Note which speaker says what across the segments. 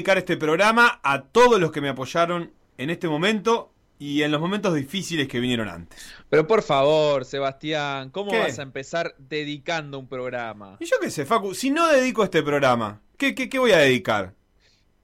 Speaker 1: Dedicar este programa a todos los que me apoyaron en este momento y en los momentos difíciles que vinieron antes.
Speaker 2: Pero por favor, Sebastián, ¿cómo
Speaker 1: ¿Qué?
Speaker 2: vas a empezar dedicando un programa?
Speaker 1: Y yo qué sé, Facu, si no dedico este programa, ¿qué, qué, qué voy a dedicar?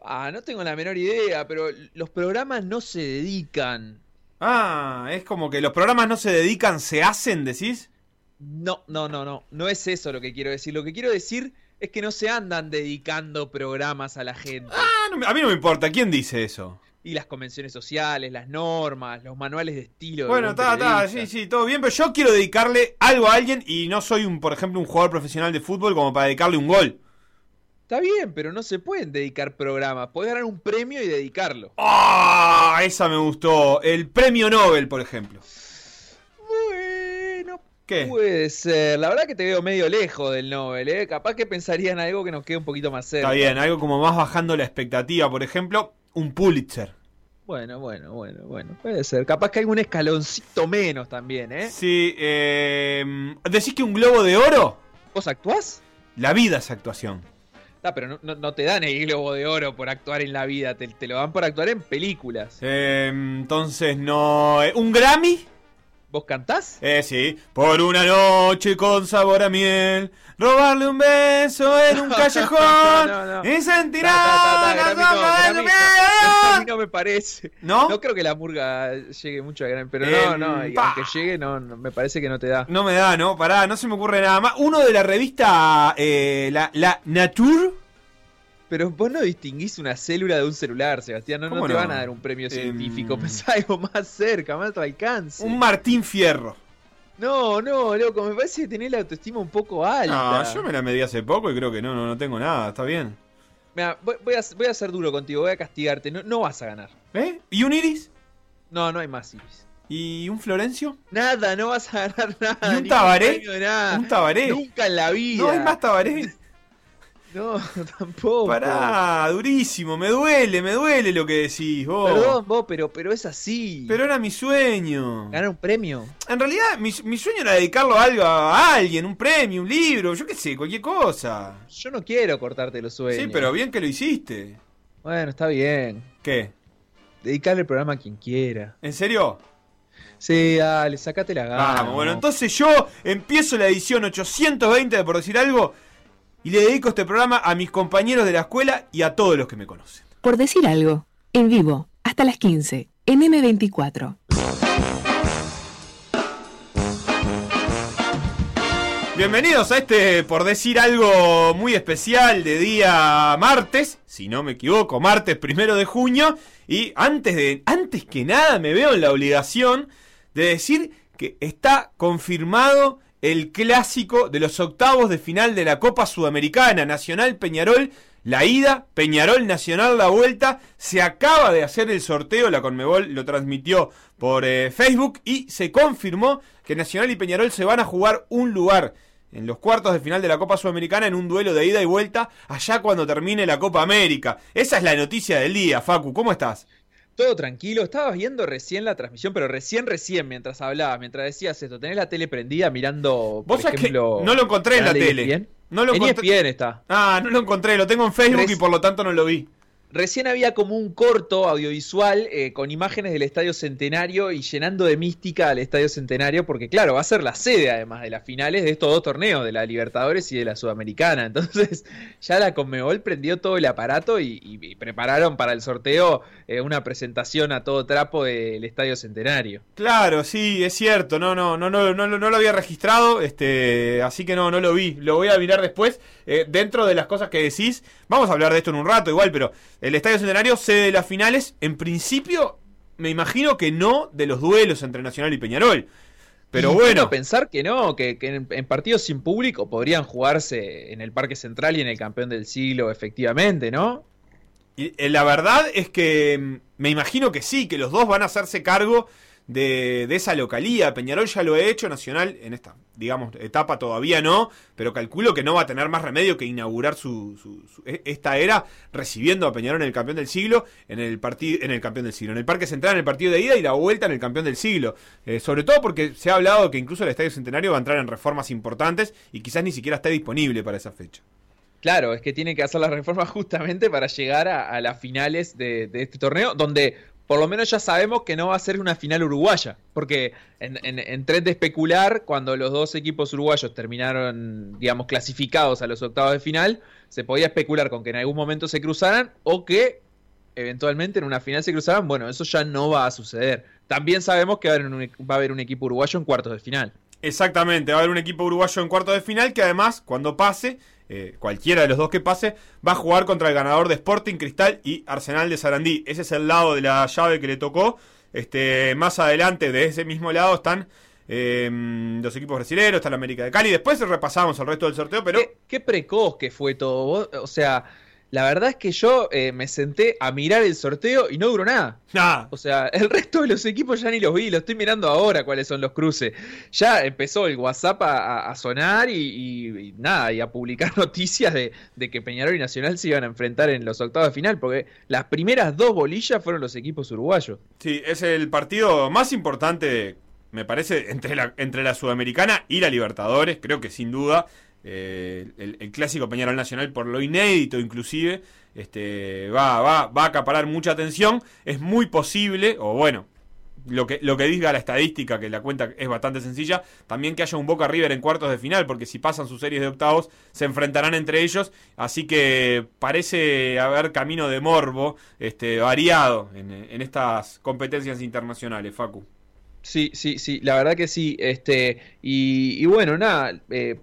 Speaker 2: Ah, no tengo la menor idea, pero los programas no se dedican.
Speaker 1: Ah, es como que los programas no se dedican, se hacen, decís.
Speaker 2: No, no, no, no. No es eso lo que quiero decir. Lo que quiero decir es que no se andan dedicando programas a la gente.
Speaker 1: Ah, no a mí no me importa, ¿quién dice eso?
Speaker 2: Y las convenciones sociales, las normas, los manuales de estilo.
Speaker 1: Bueno,
Speaker 2: buen
Speaker 1: está, está, sí, sí, todo bien, pero yo quiero dedicarle algo a alguien y no soy, un, por ejemplo, un jugador profesional de fútbol como para dedicarle un gol.
Speaker 2: Está bien, pero no se pueden dedicar programas. Podés ganar un premio y dedicarlo.
Speaker 1: ¡Ah! esa me gustó. El premio Nobel, por ejemplo. ¿Qué?
Speaker 2: puede ser. La verdad que te veo medio lejos del Nobel, ¿eh? Capaz que pensaría en algo que nos quede un poquito más cerca.
Speaker 1: Está bien, algo como más bajando la expectativa, por ejemplo, un Pulitzer.
Speaker 2: Bueno, bueno, bueno, bueno. Puede ser. Capaz que hay un escaloncito menos también, ¿eh?
Speaker 1: Sí, eh, ¿decís que un globo de oro?
Speaker 2: ¿Vos actuás?
Speaker 1: La vida es actuación.
Speaker 2: Ah, pero no, no- no te dan el globo de oro por actuar en la vida, te, te lo dan por actuar en películas.
Speaker 1: Eh, entonces no... eh, ¿Un Grammy?
Speaker 2: ¿Vos cantás?
Speaker 1: Eh, sí. Por una noche con sabor a miel, robarle un beso en un callejón
Speaker 2: No, no, no.
Speaker 1: y sentir
Speaker 2: Ta, ta, ta, ta,
Speaker 1: la
Speaker 2: Grammy no, me parece.
Speaker 1: ¿No?
Speaker 2: No creo que la murga llegue mucho a Grammy, pero no, no, y aunque llegue, no, no, me parece que no te da.
Speaker 1: No me da, no, pará, no se me ocurre nada más. Uno de la revista, eh, la, la Nature.
Speaker 2: Pero vos no distinguís una célula de un celular, Sebastián. No, no
Speaker 1: ¿Cómo
Speaker 2: te
Speaker 1: no?
Speaker 2: van a dar un premio científico.
Speaker 1: Em.
Speaker 2: Pensá algo más cerca, más a tu alcance.
Speaker 1: Un Martín Fierro.
Speaker 2: No, no, loco, me parece que tenés la autoestima un poco alta.
Speaker 1: No, yo me la medí hace poco y creo que no, no, no tengo nada, está bien.
Speaker 2: Mirá, voy, voy a, voy a ser duro contigo, voy a castigarte. No, no vas a ganar.
Speaker 1: ¿Eh? ¿Y un Iris?
Speaker 2: No, no hay más Iris.
Speaker 1: ¿Y un Florencio?
Speaker 2: Nada, no vas a ganar nada.
Speaker 1: ¿Y un Tabaré? ¿Un Tabaré?
Speaker 2: Nunca en la vida.
Speaker 1: ¿No hay más Tabaré?
Speaker 2: No, tampoco.
Speaker 1: Pará, durísimo, me duele, me duele lo que decís vos.
Speaker 2: Perdón, vos, pero, pero es así.
Speaker 1: Pero era mi sueño.
Speaker 2: Ganar un premio.
Speaker 1: En realidad, mi, mi sueño era dedicarlo a algo, a alguien, un premio, un libro, yo qué sé, cualquier cosa.
Speaker 2: Yo no quiero cortarte los sueños.
Speaker 1: Sí, pero bien que lo hiciste.
Speaker 2: Bueno, está bien.
Speaker 1: ¿Qué?
Speaker 2: Dedicarle el programa a quien quiera.
Speaker 1: ¿En serio?
Speaker 2: Sí, dale, sacate la gana.
Speaker 1: Vamos, bueno, entonces yo empiezo la edición 820 de Por Decir Algo y le dedico este programa a mis compañeros de la escuela y a todos los que me conocen.
Speaker 3: Por decir algo, en vivo, hasta las 15, en M24.
Speaker 1: Bienvenidos a este, por decir algo muy especial, de día martes, si no me equivoco, martes primero de junio. Y antes de, antes que nada, me veo en la obligación de decir que está confirmado el clásico de los octavos de final de la Copa Sudamericana, Nacional Peñarol. La ida, Peñarol Nacional la vuelta, se acaba de hacer el sorteo, la Conmebol lo transmitió por eh, Facebook y se confirmó que Nacional y Peñarol se van a jugar un lugar en los cuartos de final de la Copa Sudamericana en un duelo de ida y vuelta allá cuando termine la Copa América. Esa es la noticia del día, Facu, ¿cómo estás?
Speaker 2: Todo tranquilo. Estabas viendo recién la transmisión, pero recién, recién, mientras hablabas, mientras decías esto. ¿Tenés la tele prendida mirando, por
Speaker 1: Vos
Speaker 2: ejemplo...
Speaker 1: no lo encontré en la tele.
Speaker 2: ESPN?
Speaker 1: No lo
Speaker 2: en
Speaker 1: encontré.
Speaker 2: ESPN está.
Speaker 1: Ah, no lo encontré, lo tengo en Facebook
Speaker 2: Res-
Speaker 1: y por lo tanto no lo vi.
Speaker 2: Recién había como un corto audiovisual eh, con imágenes del Estadio Centenario y llenando de mística al Estadio Centenario, porque claro, va a ser la sede además de las finales de estos dos torneos, de la Libertadores y de la Sudamericana. Entonces ya la Conmebol prendió todo el aparato y, prepararon para el sorteo eh, una presentación a todo trapo del Estadio Centenario.
Speaker 1: Claro, sí, es cierto, no, no, no, no, no, no lo había registrado, este, así que no, no lo vi, lo voy a mirar después. Eh, dentro de las cosas que decís, vamos a hablar de esto en un rato igual, pero el Estadio Centenario sede de las finales, en principio, me imagino que no de los duelos entre Nacional y Peñarol. Pero bueno.
Speaker 2: pensar que no, que, en, partidos sin público podrían jugarse en el Parque Central y en el Campeón del Siglo, efectivamente, ¿no?
Speaker 1: Y, eh, la verdad es que mm, me imagino que sí, que los dos van a hacerse cargo de, esa localía. Peñarol ya lo ha hecho, Nacional en esta, digamos, etapa todavía no, pero calculo que no va a tener más remedio que inaugurar su, e, esta era recibiendo a Peñarol en el campeón del siglo, en el partido, en el campeón del siglo, en el Parque Central en el partido de ida y la vuelta en el campeón del siglo. Eh, sobre todo porque se ha hablado que incluso el Estadio Centenario va a entrar en reformas importantes y quizás ni siquiera esté disponible para esa fecha.
Speaker 2: Claro, es que tiene que hacer las reformas justamente para llegar a, las finales de, de, este torneo, donde por lo menos ya sabemos que no va a ser una final uruguaya. Porque en, en, tren de especular, cuando los dos equipos uruguayos terminaron, digamos, clasificados a los octavos de final, se podía especular con que en algún momento se cruzaran o que eventualmente en una final se cruzaran. Bueno, eso ya no va a suceder. También sabemos que va a haber un equipo uruguayo en cuartos de final.
Speaker 1: Exactamente, va a haber un equipo uruguayo en cuartos de final que además, cuando pase, eh, cualquiera de los dos que pase, va a jugar contra el ganador de Sporting Cristal y Arsenal de Sarandí. Ese es el lado de la llave que le tocó. Este, más adelante, de ese mismo lado, están eh, los equipos brasileños, está la América de Cali. Después repasamos el resto del sorteo, pero.
Speaker 2: Qué, qué precoz que fue todo. O sea la verdad es que yo eh, me senté a mirar el sorteo y no duró nada. O sea, el resto de los equipos ya ni los vi, lo estoy mirando ahora cuáles son los cruces. Ya empezó el WhatsApp a, sonar y, nada, y a publicar noticias de, que Peñarol y Nacional se iban a enfrentar en los octavos de final, porque las primeras dos bolillas fueron los equipos uruguayos.
Speaker 1: Sí, es el partido más importante, me parece, entre la, entre la Sudamericana y la Libertadores, creo que sin duda. Eh, el, clásico Peñarol Nacional, por lo inédito inclusive, este, va, va, va a acaparar mucha atención. Es muy posible, o bueno, lo que, lo que diga la estadística, que la cuenta es bastante sencilla, también que haya un Boca River en cuartos de final, porque si pasan sus series de octavos, se enfrentarán entre ellos, así que parece haber camino de morbo este, variado en, en estas competencias internacionales, Facu.
Speaker 2: Sí, sí, sí, la verdad que sí. Este, y, bueno, nada, eh,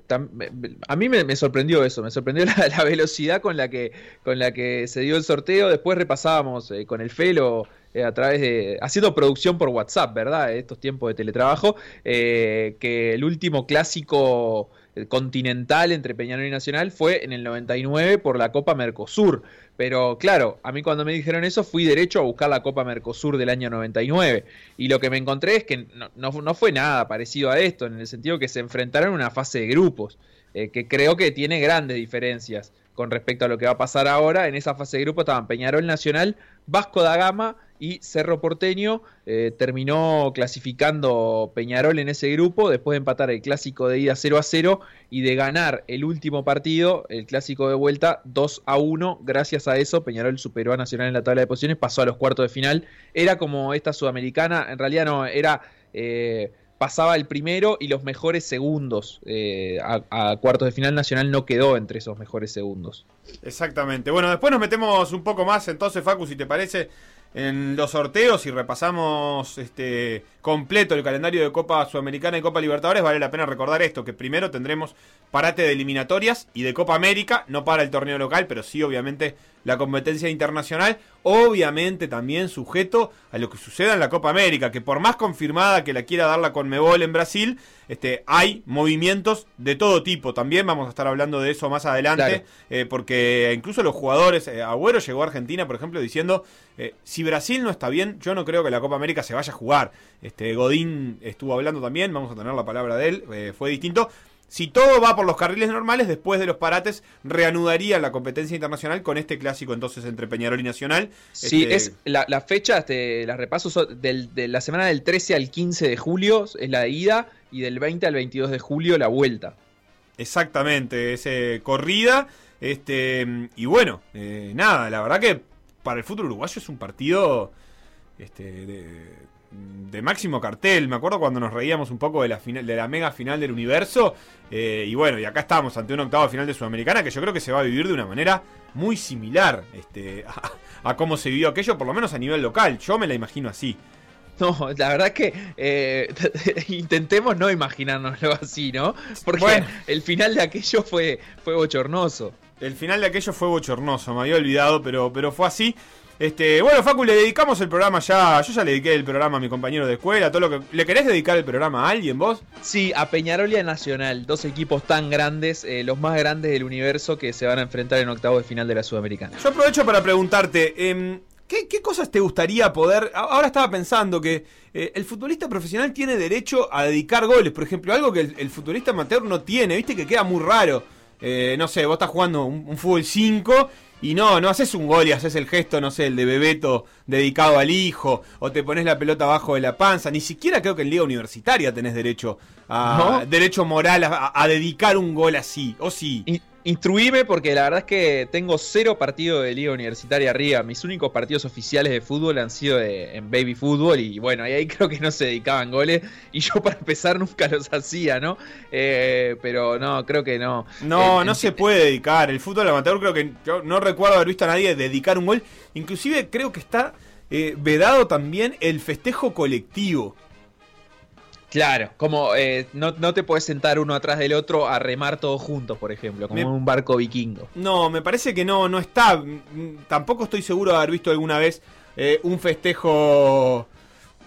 Speaker 2: a mí me, sorprendió eso, me sorprendió la, velocidad con la, que, con la que se dio el sorteo. Después repasábamos eh, con el Felo eh, a través de. haciendo producción por WhatsApp, ¿verdad? Estos tiempos de teletrabajo, que el último clásico continental entre Peñarol y Nacional fue en el 99 por la Copa Mercosur. Pero claro, a mí cuando me dijeron eso fui derecho a buscar la Copa Mercosur del año 99. Y lo que me encontré es que no, fue nada parecido a esto, en el sentido que se enfrentaron en una fase de grupos, eh, que creo que tiene grandes diferencias con respecto a lo que va a pasar ahora. En esa fase de grupo estaban Peñarol Nacional, Vasco da Gama y Cerro Porteño. Eh, terminó clasificando Peñarol en ese grupo después de empatar el clásico de ida 0 a 0 y de ganar el último partido, el clásico de vuelta 2 a 1. Gracias a eso, Peñarol superó a Nacional en la tabla de posiciones, pasó a los cuartos de final. Era como esta sudamericana, en realidad no, era... Eh, pasaba el primero y los mejores segundos. Eh, a, cuartos de final Nacional no quedó entre esos mejores segundos.
Speaker 1: Exactamente. Bueno, después nos metemos un poco más entonces, Facu, si te parece, en los sorteos y repasamos este completo el calendario de Copa Sudamericana y Copa Libertadores, vale la pena recordar esto, que primero tendremos parate de eliminatorias y de Copa América, no para el torneo local, pero sí obviamente la competencia internacional, obviamente también sujeto a lo que suceda en la Copa América, que por más confirmada que la quiera dar la Conmebol en Brasil, este, hay movimientos de todo tipo. También vamos a estar hablando de eso más adelante, eh, porque incluso los jugadores, eh, Agüero llegó a Argentina, por ejemplo, diciendo, eh, si Brasil no está bien, yo no creo que la Copa América se vaya a jugar. Este, Godín estuvo hablando también, vamos a tener la palabra de él, fue distinto. Si todo va por los carriles normales, después de los parates reanudaría la competencia internacional con este clásico entonces entre Peñarol y Nacional.
Speaker 2: Sí, este, es la, la fecha, este, las repasos de la semana del 13 al 15 de julio es la ida y del 20 al 22 de julio la vuelta.
Speaker 1: Exactamente, ese corrida. Este, y bueno, eh, nada, la verdad que para el fútbol uruguayo es un partido este, de, máximo cartel. Me acuerdo cuando nos reíamos un poco de la, final, de la mega final del universo. Eh, y bueno, y acá estamos ante un octavo final de Sudamericana que yo creo que se va a vivir de una manera muy similar este, a, cómo se vivió aquello, por lo menos a nivel local. Yo me la imagino así.
Speaker 2: No, la verdad es que eh, intentemos no imaginárnoslo así, ¿no? Porque el final de aquello fue, fue bochornoso.
Speaker 1: El final de aquello fue bochornoso, me había olvidado, pero, pero fue así. Este, bueno, Facu, le dedicamos el programa ya. Yo ya le dediqué el programa a mi compañero de escuela, todo lo que. ¿Le querés dedicar el programa a alguien vos?
Speaker 2: Sí, a Peñarol y a Nacional, dos equipos tan grandes, eh, los más grandes del universo que se van a enfrentar en octavo de final de la Sudamericana.
Speaker 1: Yo aprovecho para preguntarte, em, ¿qué, cosas te gustaría poder.? Ahora estaba pensando que eh, el futbolista profesional tiene derecho a dedicar goles, por ejemplo, algo que el, futbolista amateur no tiene, viste que queda muy raro. Eh, no sé, vos estás jugando un, un fútbol 5 y no, no haces un gol y haces el gesto, no sé, el de Bebeto dedicado al hijo, o te pones la pelota abajo de la panza. Ni siquiera creo que en Liga Universitaria tenés derecho a, derecho moral a, dedicar un gol así, o sí.
Speaker 2: Instruíme porque la verdad es que tengo cero partidos de liga universitaria arriba. Mis únicos partidos oficiales de fútbol han sido en baby fútbol y bueno, ahí, creo que no se dedicaban goles y yo para empezar nunca los hacía, ¿no? Eh, pero no, creo que no.
Speaker 1: No, no se puede dedicar. El fútbol amateur creo que yo no recuerdo haber visto a nadie dedicar un gol. Inclusive creo que está eh, vedado también el festejo colectivo.
Speaker 2: Claro, como eh, no, te puedes sentar uno atrás del otro a remar todos juntos, por ejemplo, como en un barco vikingo.
Speaker 1: No, me parece que no, no está. Mm, tampoco estoy seguro de haber visto alguna vez eh, un festejo.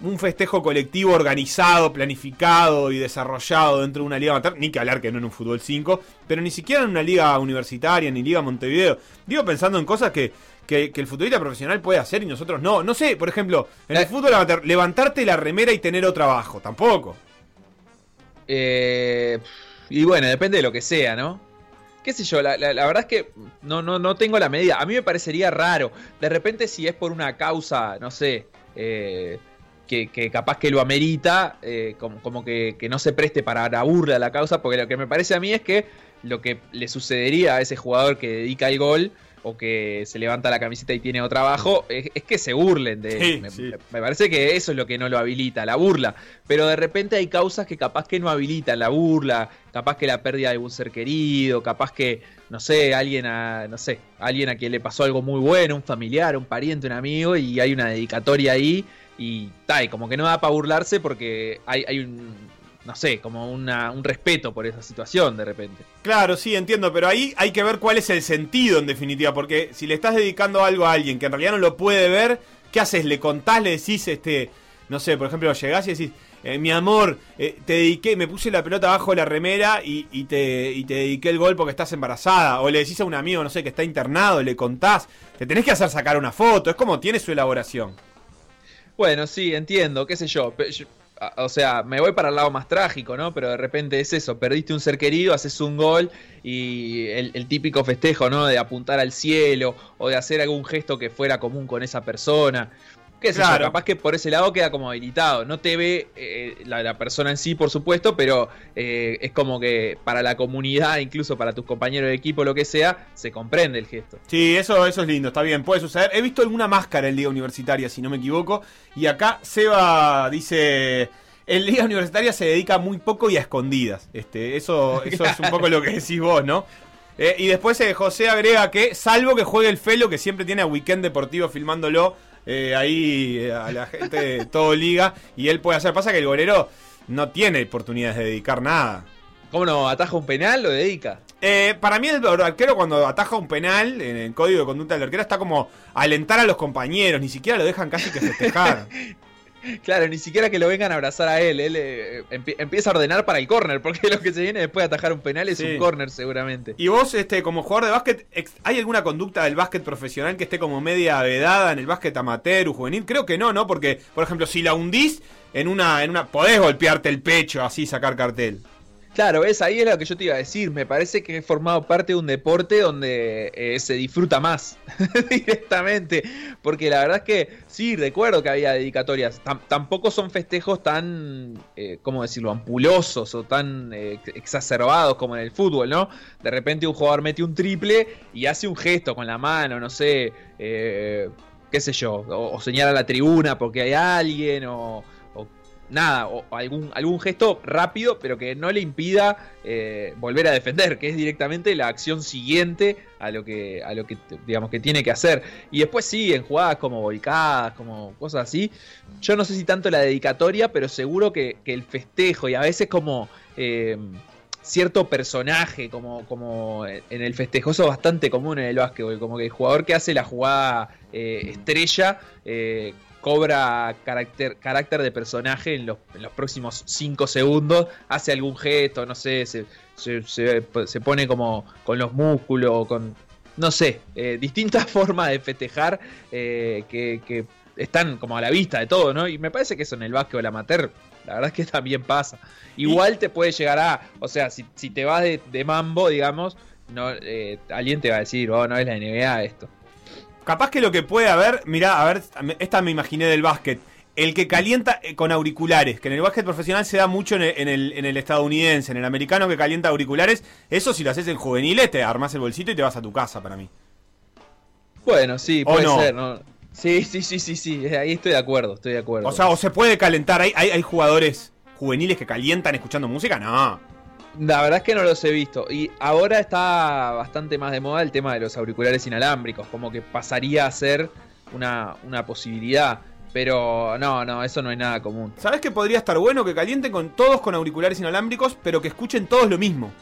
Speaker 1: Un festejo colectivo organizado, planificado y desarrollado dentro de una liga amateur, ni que hablar que no en un fútbol 5, pero ni siquiera en una liga universitaria, ni liga Montevideo. Digo pensando en cosas que, que, el futbolista profesional puede hacer y nosotros no. No sé, por ejemplo, en el eh. fútbol levantarte la remera y tener otro abajo, tampoco.
Speaker 2: Eh, y bueno, depende de lo que sea, ¿no? Qué sé yo, la, verdad es que no, no, no tengo la medida. A mí me parecería raro. De repente, si es por una causa, no sé, eh, que, capaz que lo amerita, como, como que, que, no se preste para la burla la causa, porque lo que me parece a mí es que lo que le sucedería a ese jugador que dedica el gol o que se levanta la camiseta y tiene otro abajo, es, que se burlen de me, parece que eso es lo que no lo habilita, la burla. Pero de repente hay causas que capaz que no habilitan la burla, capaz que la pérdida de algún ser querido, capaz que, no sé, alguien a, no sé, alguien a quien le pasó algo muy bueno, un familiar, un pariente, un amigo, y hay una dedicatoria ahí, y tal, como que no da para burlarse porque hay, hay un no sé, como una, un respeto por esa situación de repente.
Speaker 1: Claro, sí, entiendo, pero ahí hay que ver cuál es el sentido en definitiva, porque si le estás dedicando algo a alguien que en realidad no lo puede ver, ¿qué haces? ¿Le contás, le decís, este, no sé, por ejemplo, llegás y decís, eh, mi amor, eh, te dediqué, me puse la pelota abajo de la remera y, te, y te dediqué el gol porque estás embarazada. O le decís a un amigo, no sé, que está internado, le contás. Te tenés que hacer sacar una foto, es como tiene su elaboración.
Speaker 2: Bueno, sí, entiendo, qué sé yo o sea, me voy para el lado más trágico, ¿no? Pero de repente es eso, perdiste un ser querido, haces un gol y el, típico festejo, ¿no? De apuntar al cielo o de hacer algún gesto que fuera común con esa persona. ¿Qué es claro. Capaz que por ese lado queda como habilitado. No te ve eh, la, persona en sí, por supuesto, pero eh, es como que para la comunidad, incluso para tus compañeros de equipo, lo que sea, se comprende el gesto.
Speaker 1: Sí, eso, eso es lindo, está bien, puede suceder. He visto alguna máscara en Liga Universitaria, si no me equivoco. Y acá Seba dice. En Liga Universitaria se dedica muy poco y a escondidas. Este, eso, eso es un poco lo que decís vos, ¿no? Eh, y después José agrega que, salvo que juegue el Felo, que siempre tiene a Weekend Deportivo filmándolo eh, ahí eh, a la gente todo liga y él puede hacer. Pasa que el golero no tiene oportunidades de dedicar nada.
Speaker 2: ¿Cómo no? ¿Ataja un penal? ¿Lo dedica?
Speaker 1: Eh, para mí el arquero cuando ataja un penal en el código de conducta del arquero está como alentar a los compañeros, ni siquiera lo dejan casi que festejar.
Speaker 2: Claro, ni siquiera que lo vengan a abrazar a él. Él eh, empieza a ordenar para el córner, porque lo que se viene después de atajar un penal es un córner seguramente.
Speaker 1: Y vos, este, como jugador de básquet, ¿hay alguna conducta del básquet profesional que esté como media vedada en el básquet amateur o juvenil? Creo que no, ¿no? Porque, por ejemplo, si la hundís en una, en una. podés golpearte el pecho así, sacar cartel.
Speaker 2: Claro, es ahí es lo que yo te iba a decir. Me parece que he formado parte de un deporte donde eh, se disfruta más directamente. Porque la verdad es que sí, recuerdo que había dedicatorias. tampoco son festejos tan, eh, ¿cómo decirlo?, ampulosos o tan eh, exacerbados como en el fútbol, ¿no? De repente un jugador mete un triple y hace un gesto con la mano, no sé. qué sé yo, o, señala la tribuna porque hay alguien, o, nada, o algún, algún gesto rápido, pero que no le impida eh, volver a defender, que es directamente la acción siguiente a lo que, a lo que digamos que tiene que hacer. Y después sí, en jugadas como volcadas, como cosas así. Yo no sé si tanto la dedicatoria, pero seguro que, el festejo y a veces como eh, cierto personaje, como, como en el festejo, eso es bastante común en el básquetbol, como que el jugador que hace la jugada eh, estrella cobra carácter, carácter de personaje en los, próximos 5 segundos, hace algún gesto, no sé, se, se, pone como con los músculos, con, no sé, eh, distintas formas de festejar eh, que, están como a la vista de todo, ¿no? Y me parece que eso en el básquetbol amateur, la verdad es que también pasa. Igual te puede llegar a, o sea, si, te vas de, mambo, digamos, no, eh, alguien te va a decir, oh, no es la NBA esto.
Speaker 1: Capaz que lo que puede haber, mirá, a ver, esta me imaginé del básquet. El que calienta eh, con auriculares, que en el básquet profesional se da mucho en el, en el, estadounidense, en el americano que calienta auriculares, eso si lo haces en juveniles te armas el bolsito y te vas a tu casa para mí.
Speaker 2: Bueno, sí, puede ser, ¿no? Sí, sí, sí, sí, sí, ahí estoy de acuerdo, estoy de acuerdo.
Speaker 1: O sea, o se puede calentar, hay, hay, hay jugadores juveniles que calientan escuchando música, no.
Speaker 2: La verdad es que no los he visto. Y ahora está bastante más de moda el tema de los auriculares inalámbricos. Como que pasaría a ser una, posibilidad. Pero no, no, eso no es nada común.
Speaker 1: ¿Sabes que podría estar bueno que calienten con todos con auriculares inalámbricos, pero que escuchen todos lo mismo?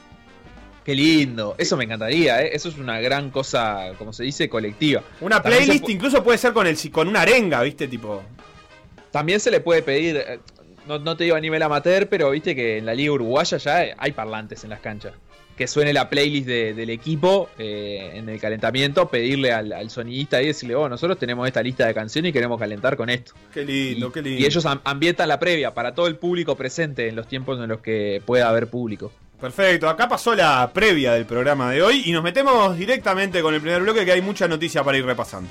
Speaker 2: Qué lindo, eso me encantaría, ¿eh? eso es una gran cosa, como se dice, colectiva.
Speaker 1: Una playlist incluso puede ser con el con una arenga, ¿viste? Tipo.
Speaker 2: También se le puede pedir, eh, no, te digo a nivel amateur, pero viste que en la liga uruguaya ya hay parlantes en las canchas. Que suene la playlist del equipo eh, en el calentamiento, pedirle al, sonidista y decirle, oh, nosotros tenemos esta lista de canciones y queremos calentar con esto.
Speaker 1: Qué lindo, qué lindo.
Speaker 2: Y ellos ambientan la previa para todo el público presente en los tiempos en los que pueda haber público.
Speaker 1: Perfecto, acá pasó la previa del programa de hoy y nos metemos directamente con el primer bloque que hay mucha noticia para ir repasando.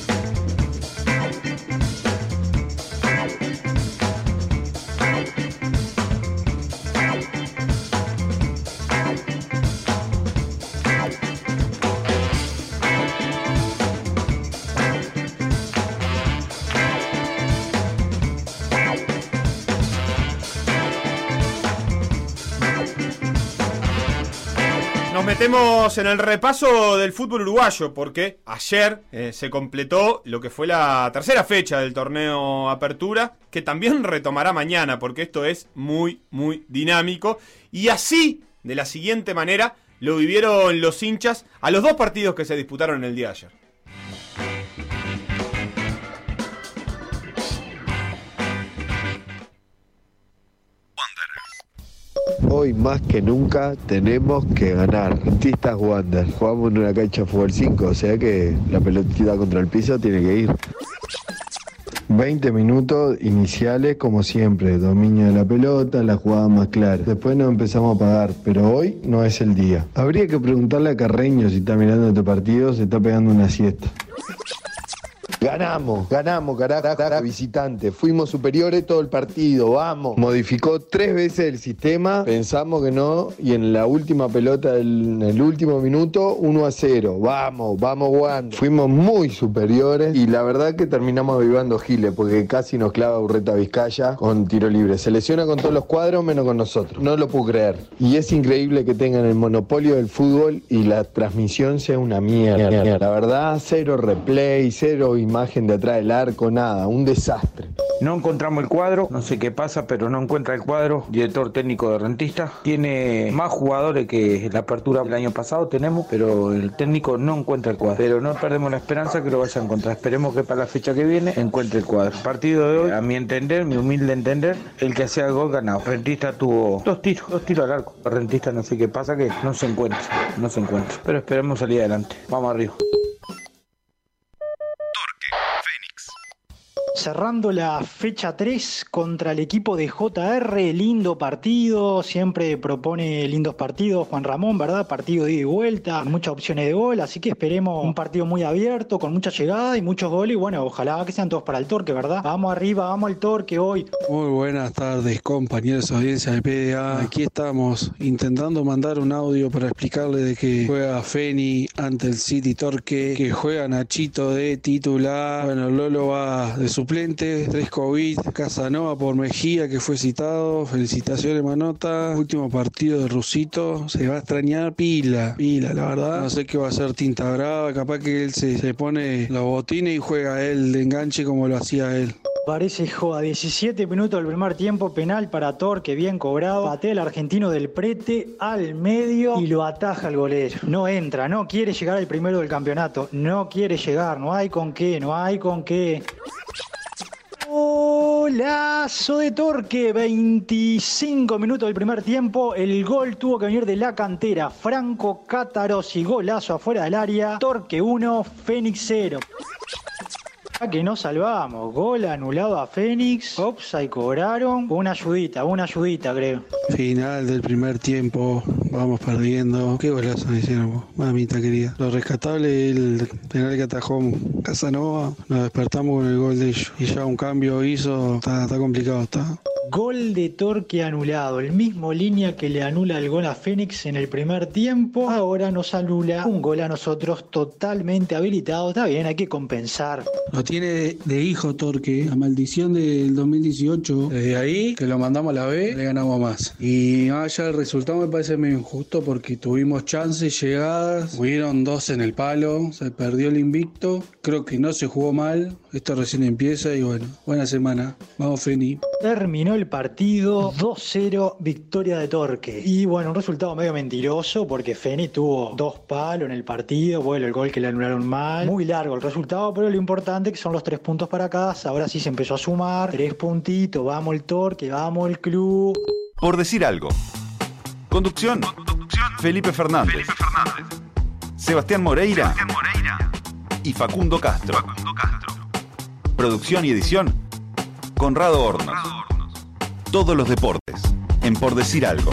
Speaker 1: metemos en el repaso del fútbol uruguayo porque ayer eh, se completó lo que fue la tercera fecha del torneo Apertura, que también retomará mañana porque esto es muy, muy dinámico. Y así, de la siguiente manera, lo vivieron los hinchas a los dos partidos que se disputaron el día de ayer.
Speaker 4: Hoy más que nunca tenemos que ganar. Artistas Wander. Jugamos en una cancha fútbol 5, o sea que la pelotita contra el piso tiene que ir. 20 minutos iniciales como siempre, dominio de la pelota, la jugada más clara. Después nos empezamos a pagar, pero hoy no es el día. Habría que preguntarle a Carreño si está mirando este partido, se está pegando una siesta. Ganamos, ganamos, carajo, visitante. Fuimos superiores todo el partido, vamos. Modificó tres veces el sistema, pensamos que no, y en la última pelota del el último minuto, 1 a 0. Vamos, vamos, Juan. Fuimos muy superiores y la verdad que terminamos avivando Giles, porque casi nos clava Urreta Vizcaya con tiro libre. Se lesiona con todos los cuadros, menos con nosotros. No lo puedo creer. Y es increíble que tengan el monopolio del fútbol y la transmisión sea una mierda. La verdad, cero replay, cero imagen de atrás del arco, nada, un desastre.
Speaker 5: No encontramos el cuadro, no sé qué pasa, pero no encuentra el cuadro. Director técnico de Rentista. Tiene más jugadores que la apertura del año pasado tenemos, pero el técnico no encuentra el cuadro. Pero no perdemos la esperanza que lo vaya a encontrar. Esperemos que para la fecha que viene encuentre el cuadro. Partido de hoy, a mi entender, mi humilde entender, el que hacía el gol ganado. Rentista tuvo dos tiros, dos tiros al arco. Rentista no sé qué pasa, que no se encuentra, no se encuentra. Pero esperemos salir adelante. Vamos arriba.
Speaker 6: Cerrando la fecha 3 contra el equipo de JR, lindo partido, siempre propone lindos partidos Juan Ramón, ¿verdad? Partido de ida y vuelta, muchas opciones de gol, así que esperemos un partido muy abierto, con mucha llegada y muchos goles y bueno, ojalá que sean todos para el Torque, ¿verdad? Vamos arriba, vamos al Torque hoy.
Speaker 7: Muy buenas tardes compañeros audiencia de PDA, aquí estamos intentando mandar un audio para explicarle de que juega Feni ante el City Torque, que juega Nachito de titular, bueno, Lolo va de suplente, tres COVID, Casanova por Mejía que fue citado, felicitaciones Manota, último partido de Rusito, se va a extrañar pila, pila, la verdad, no sé qué va a hacer Tinta Brava, capaz que él se, se pone los botines y juega él de enganche como lo hacía él.
Speaker 6: Parece joda, 17 minutos del primer tiempo, penal para Torque, bien cobrado. Patea el argentino del prete al medio y lo ataja el golero. No entra, no quiere llegar al primero del campeonato, no quiere llegar, no hay con qué, no hay con qué. Golazo de Torque, 25 minutos del primer tiempo. El gol tuvo que venir de la cantera. Franco Catarossi, golazo afuera del área. Torque 1, Fénix 0. Que no salvamos, gol anulado a Fénix, Ops, y cobraron, una ayudita, una ayudita creo.
Speaker 7: Final del primer tiempo, vamos perdiendo. Qué golazo me hicieron, mamita querida. Lo rescatable, el penal que atajó Casanova, nos despertamos con el gol de ellos. Y ya un cambio hizo, está, está complicado, está.
Speaker 6: Gol de Torque anulado, el mismo línea que le anula el gol a Fénix en el primer tiempo, ahora nos anula un gol a nosotros totalmente habilitado. Está bien, hay que compensar.
Speaker 7: Tiene de, hijo Torque, la maldición del 2018. Desde ahí, que lo mandamos a la B, le ganamos más. Y más allá del resultado me parece medio injusto porque tuvimos chances, llegadas, hubieron dos en el palo, se perdió el invicto. Creo que no se jugó mal, esto recién empieza y bueno, buena semana. Vamos, Feni.
Speaker 6: Terminó el partido 2-0, victoria de Torque. Y bueno, un resultado medio mentiroso porque Feni tuvo dos palos en el partido, bueno, el gol que le anularon mal. Muy largo el resultado, pero lo importante es que son los tres puntos para casa. Ahora sí se empezó a sumar, tres puntitos, vamos el Torque, vamos el club.
Speaker 8: Por decir algo. Conducción. Felipe Fernández. Sebastián Moreira. Y Facundo Castro. Producción y edición. Conrado Hornos. Todos los deportes. En Por decir algo.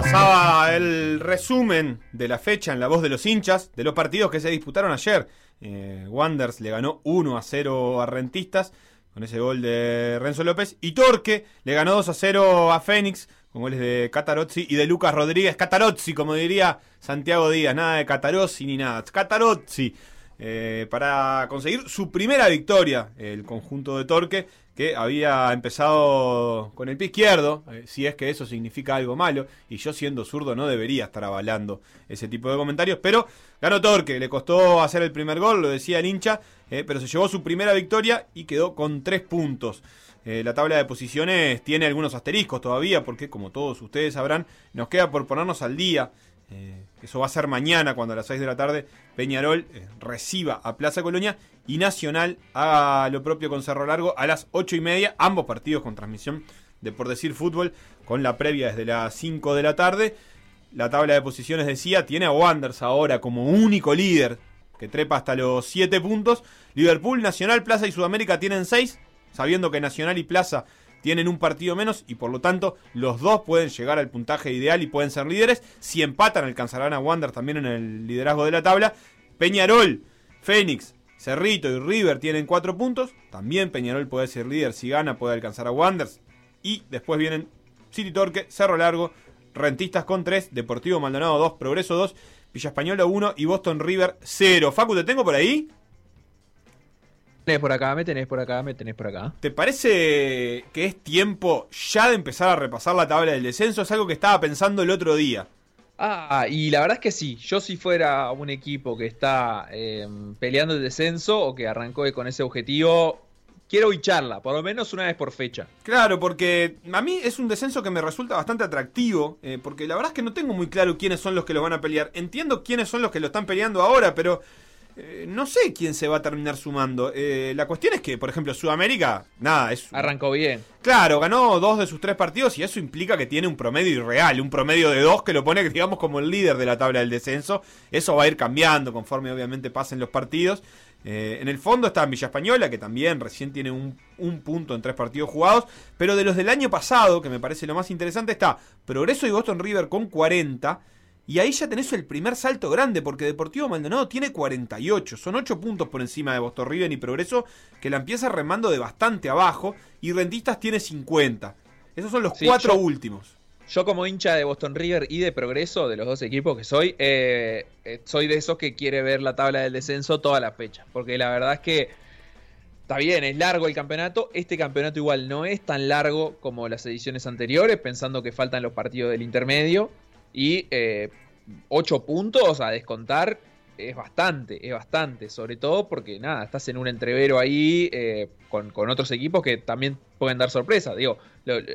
Speaker 1: Pasaba el resumen de la fecha en la voz de los hinchas de los partidos que se disputaron ayer. Eh, Wanders le ganó 1 a 0 a Rentistas con ese gol de Renzo López. Y Torque le ganó 2 a 0 a Fénix con goles de Catarozzi y de Lucas Rodríguez. Catarozzi, como diría Santiago Díaz, nada de Catarozzi ni nada. Catarozzi. Eh, para conseguir su primera victoria, el conjunto de Torque, que había empezado con el pie izquierdo, eh, si es que eso significa algo malo, y yo siendo zurdo no debería estar avalando ese tipo de comentarios, pero ganó Torque, le costó hacer el primer gol, lo decía el hincha, eh, pero se llevó su primera victoria y quedó con tres puntos. Eh, la tabla de posiciones tiene algunos asteriscos todavía, porque como todos ustedes sabrán, nos queda por ponernos al día. Eh, eso va a ser mañana cuando a las 6 de la tarde Peñarol eh, reciba a Plaza Colonia y Nacional haga lo propio con Cerro Largo a las 8 y media, ambos partidos con transmisión de Por Decir Fútbol, con la previa desde las 5 de la tarde. La tabla de posiciones decía, tiene a Wanderers ahora como único líder, que trepa hasta los 7 puntos. Liverpool, Nacional, Plaza y Sudamérica tienen 6, sabiendo que Nacional y Plaza tienen un partido menos y por lo tanto los dos pueden llegar al puntaje ideal y pueden ser líderes. Si empatan alcanzarán a Wander también en el liderazgo de la tabla. Peñarol, Fénix, Cerrito y River tienen cuatro puntos. También Peñarol puede ser líder si gana, puede alcanzar a Wanderers. Y después vienen City Torque, Cerro Largo, Rentistas con 3, Deportivo Maldonado 2, Progreso 2, Villa Española 1 y Boston River 0. Facu, ¿te tengo por ahí?
Speaker 2: Tenés por acá, me tenés por acá, me tenés por acá.
Speaker 1: ¿Te parece que es tiempo ya de empezar a repasar la tabla del descenso? Es algo que estaba pensando el otro día.
Speaker 2: Ah, y la verdad es que sí. Yo si fuera un equipo que está eh, peleando el descenso o que arrancó con ese objetivo, quiero bicharla, por lo menos una vez por fecha.
Speaker 1: Claro, porque a mí es un descenso que me resulta bastante atractivo, eh, porque la verdad es que no tengo muy claro quiénes son los que lo van a pelear. Entiendo quiénes son los que lo están peleando ahora, pero eh, no sé quién se va a terminar sumando. Eh, la cuestión es que, por ejemplo, Sudamérica, nada, es...
Speaker 2: Arrancó bien.
Speaker 1: Claro, ganó dos de sus tres partidos y eso implica que tiene un promedio irreal, un promedio de dos que lo pone, digamos, como el líder de la tabla del descenso. Eso va a ir cambiando conforme obviamente pasen los partidos. Eh, en el fondo está Villa Española, que también recién tiene un, un, punto en tres partidos jugados. Pero de los del año pasado, que me parece lo más interesante, está Progreso y Boston River con 40. Y ahí ya tenés el primer salto grande, porque Deportivo Maldonado tiene 48. Son 8 puntos por encima de Boston River y Progreso, que la empieza remando de bastante abajo. Y Rentistas tiene 50. Esos son los
Speaker 2: Sí,
Speaker 1: cuatro
Speaker 2: yo-
Speaker 1: últimos.
Speaker 2: Yo como hincha de Boston River y de Progreso, de los dos equipos que soy, eh, eh, soy de esos que quiere ver la tabla del descenso toda la fecha. Porque la verdad es que está bien, es largo el campeonato. Este campeonato igual no es tan largo como las ediciones anteriores, pensando que faltan los partidos del intermedio. Y eh, 8 puntos a descontar es bastante, es bastante. Sobre todo porque nada, estás en un entrevero ahí eh, con, con otros equipos que también pueden dar sorpresa. Digo,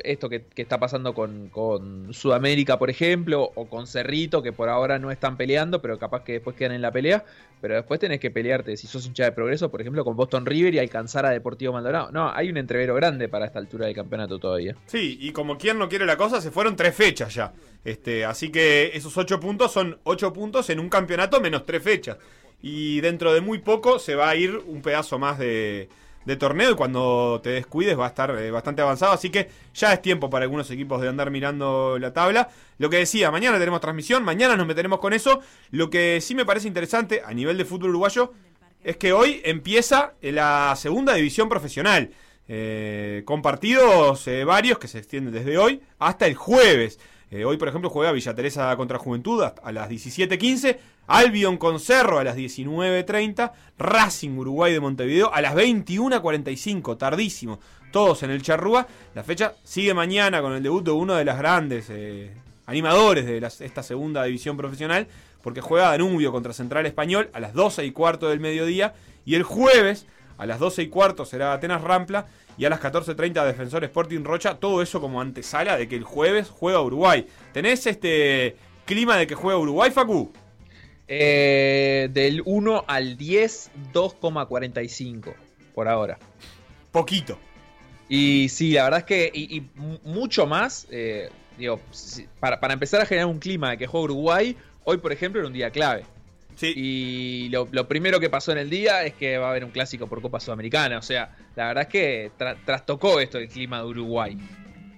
Speaker 2: esto que, está pasando con, con Sudamérica, por ejemplo, o con Cerrito, que por ahora no están peleando, pero capaz que después quedan en la pelea. Pero después tenés que pelearte, si sos hincha de progreso, por ejemplo, con Boston River y alcanzar a Deportivo Maldonado. No, hay un entrevero grande para esta altura del campeonato todavía.
Speaker 1: Sí, y como quien no quiere la cosa, se fueron tres fechas ya. Este, así que esos ocho puntos son ocho puntos en un campeonato menos tres fechas. Y dentro de muy poco se va a ir un pedazo más de, de torneo y cuando te descuides va a estar eh, bastante avanzado. Así que ya es tiempo para algunos equipos de andar mirando la tabla. Lo que decía, mañana tenemos transmisión, mañana nos meteremos con eso. Lo que sí me parece interesante a nivel de fútbol uruguayo es que hoy empieza la segunda división profesional. eh, con partidos eh, varios que se extienden desde hoy hasta el jueves. Eh, hoy, por ejemplo, juega Villa Teresa contra Juventud a las 17.15, Albion con Cerro a las 19.30, Racing Uruguay de Montevideo a las 21.45, tardísimo, todos en el Charrúa. La fecha sigue mañana con el debut de uno de las grandes eh, animadores de esta segunda división profesional, porque juega Danubio contra Central Español a las 12 y cuarto del mediodía, y el jueves a las 12 y cuarto será Atenas Rampla y a las 14.30 Defensor Sporting Rocha. Todo eso como antesala de que el jueves juega Uruguay. ¿Tenés este clima de que juega Uruguay, Facu?
Speaker 2: Eh, del 1 al 10, 2,45 por ahora.
Speaker 1: Poquito.
Speaker 2: Y sí, la verdad es que y, y mu- mucho más, eh, digo, para, para empezar a generar un clima de que juega Uruguay, hoy por ejemplo era un día clave. Y lo, lo primero que pasó en el día es que va a haber un clásico por Copa Sudamericana. O sea, la verdad es que tra- trastocó esto el clima de Uruguay.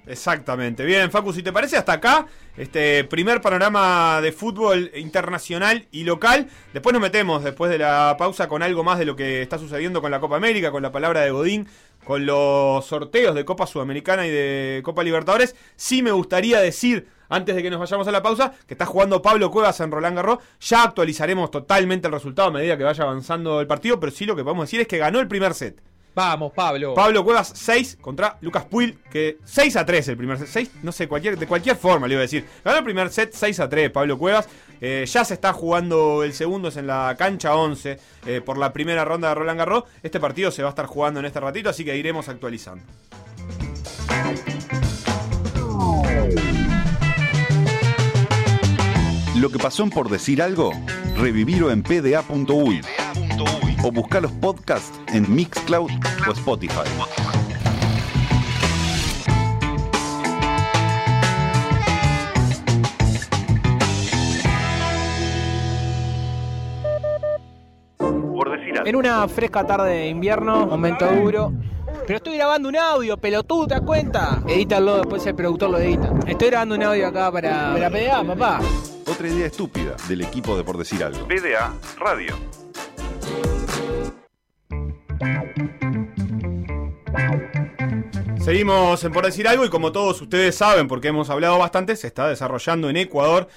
Speaker 1: Exactamente. Bien, Facu, si te parece, hasta acá, este primer panorama de fútbol internacional y local. Después nos metemos, después de la pausa, con algo más de lo que está sucediendo con la Copa América, con la palabra de Godín, con los sorteos de Copa Sudamericana y de Copa Libertadores. Sí me gustaría decir, antes de que nos vayamos a la pausa, que está jugando Pablo Cuevas en Roland Garros. Ya actualizaremos totalmente el resultado a medida que vaya avanzando el partido, pero sí lo que podemos decir es que ganó el primer set.
Speaker 2: Vamos, Pablo.
Speaker 1: Pablo Cuevas 6 contra Lucas Puil, que 6 a 3 el primer set. 6, no sé, cualquier, de cualquier forma le iba a decir. Ganó el primer set 6 a 3 Pablo Cuevas. Eh, ya se está jugando el segundo, es en la cancha 11 eh, por la primera ronda de Roland Garros. Este partido se va a estar jugando en este ratito, así que iremos actualizando.
Speaker 8: Lo que pasó en por decir algo, revivirlo en pda.uy o buscar los podcasts en Mixcloud o Spotify.
Speaker 9: Por decir algo.
Speaker 10: En una fresca tarde de invierno, momento duro. Pero estoy grabando un audio, pelotudo, ¿te das cuenta? Edítalo, después el productor lo edita. Estoy grabando un audio acá para, para PDA, papá.
Speaker 8: Otra idea estúpida del equipo de por decir algo.
Speaker 9: PDA Radio.
Speaker 1: Seguimos en Por Decir Algo y como todos ustedes saben, porque hemos hablado bastante, se está desarrollando en Ecuador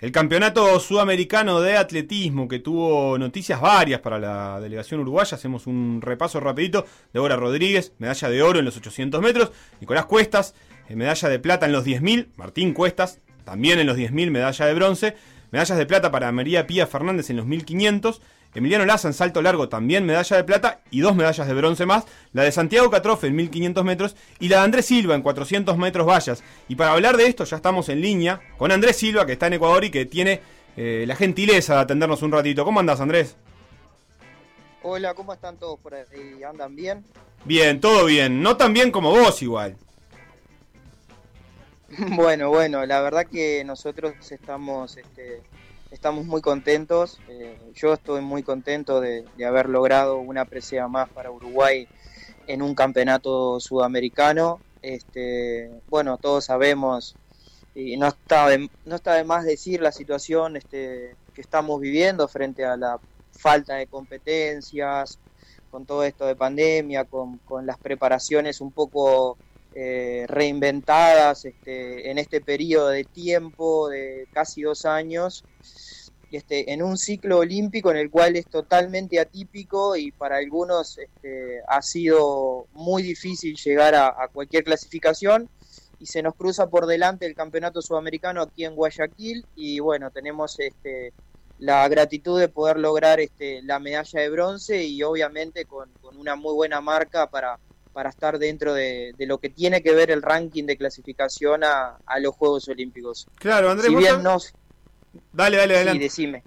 Speaker 1: el Campeonato Sudamericano de Atletismo que tuvo noticias varias para la delegación uruguaya. Hacemos un repaso rapidito. Débora Rodríguez, medalla de oro en los 800 metros. Nicolás Cuestas, eh, medalla de plata en los 10.000. Martín Cuestas, también en los 10.000, medalla de bronce. Medallas de plata para María Pía Fernández en los 1500. Emiliano Laza en salto largo también medalla de plata y dos medallas de bronce más. La de Santiago Catrofe en 1500 metros y la de Andrés Silva en 400 metros vallas. Y para hablar de esto ya estamos en línea con Andrés Silva que está en Ecuador y que tiene eh, la gentileza de atendernos un ratito. ¿Cómo andás Andrés?
Speaker 11: Hola, ¿cómo están todos por ahí? ¿Andan bien?
Speaker 1: Bien, todo bien. No tan bien como vos igual.
Speaker 11: Bueno, bueno, la verdad que nosotros estamos, este, estamos muy contentos. Eh, yo estoy muy contento de, haber logrado una presea más para Uruguay en un campeonato sudamericano. Este, bueno, todos sabemos y no está de, no está de más decir la situación este, que estamos viviendo frente a la falta de competencias, con todo esto de pandemia, con las preparaciones un poco eh, reinventadas este, en este periodo de tiempo de casi dos años, este, en un ciclo olímpico en el cual es totalmente atípico y para algunos este, ha sido muy difícil llegar a, cualquier clasificación. Y se nos cruza por delante el campeonato sudamericano aquí en Guayaquil y bueno, tenemos este, la gratitud de poder lograr la medalla de bronce y obviamente con, con una muy buena marca para, para estar dentro de, de, lo que tiene que ver el ranking de clasificación a, a los Juegos Olímpicos.
Speaker 1: Claro, Andrés.
Speaker 11: Si bien nos...
Speaker 1: Dale, dale, adelante.
Speaker 11: Sí, decime.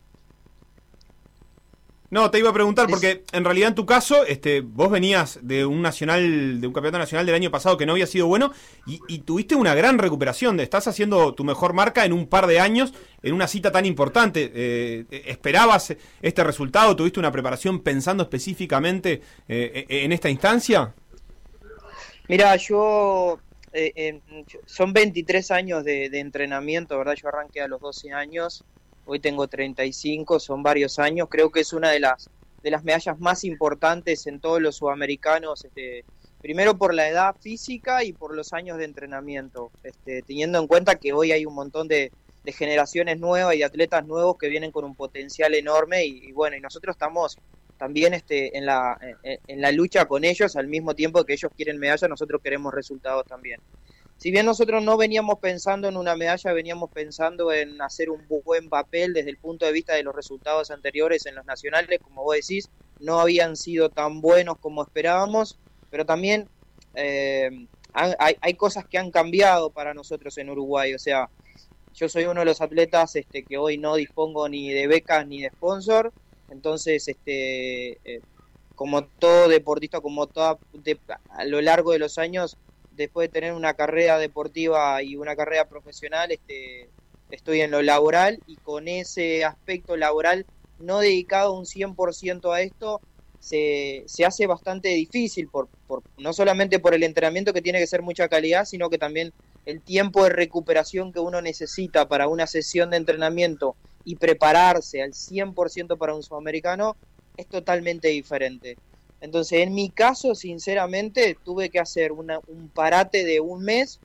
Speaker 1: No, te iba a preguntar porque en realidad en tu caso, este, vos venías de un nacional, de un campeonato nacional del año pasado que no había sido bueno y, y, tuviste una gran recuperación. Estás haciendo tu mejor marca en un par de años en una cita tan importante. Eh, ¿Esperabas este resultado? ¿Tuviste una preparación pensando específicamente eh, en esta instancia?
Speaker 11: Mira, yo eh, son 23 años de, de entrenamiento, ¿verdad? Yo arranqué a los 12 años hoy tengo 35, son varios años, creo que es una de las, de las medallas más importantes en todos los sudamericanos, este, primero por la edad física y por los años de entrenamiento, este, teniendo en cuenta que hoy hay un montón de, de, generaciones nuevas y atletas nuevos que vienen con un potencial enorme y, y bueno, y nosotros estamos también este, en, la, en, la lucha con ellos, al mismo tiempo que ellos quieren medallas, nosotros queremos resultados también. Si bien nosotros no veníamos pensando en una medalla, veníamos pensando en hacer un buen papel desde el punto de vista de los resultados anteriores en los nacionales, como vos decís, no habían sido tan buenos como esperábamos, pero también eh, hay, hay, cosas que han cambiado para nosotros en Uruguay, o sea, yo soy uno de los atletas este, que hoy no dispongo ni de becas ni de sponsor, entonces, este, eh, como todo deportista, como toda, a lo largo de los años, después de tener una carrera deportiva y una carrera profesional, este, estoy en lo laboral y con ese aspecto laboral no dedicado un 100% a esto, se, se, hace bastante difícil, por, por, no solamente por el entrenamiento que tiene que ser mucha calidad, sino que también el tiempo de recuperación que uno necesita para una sesión de entrenamiento y prepararse al 100% para un sudamericano es totalmente diferente. Entonces, en mi caso, sinceramente, tuve que hacer un parate de un mes,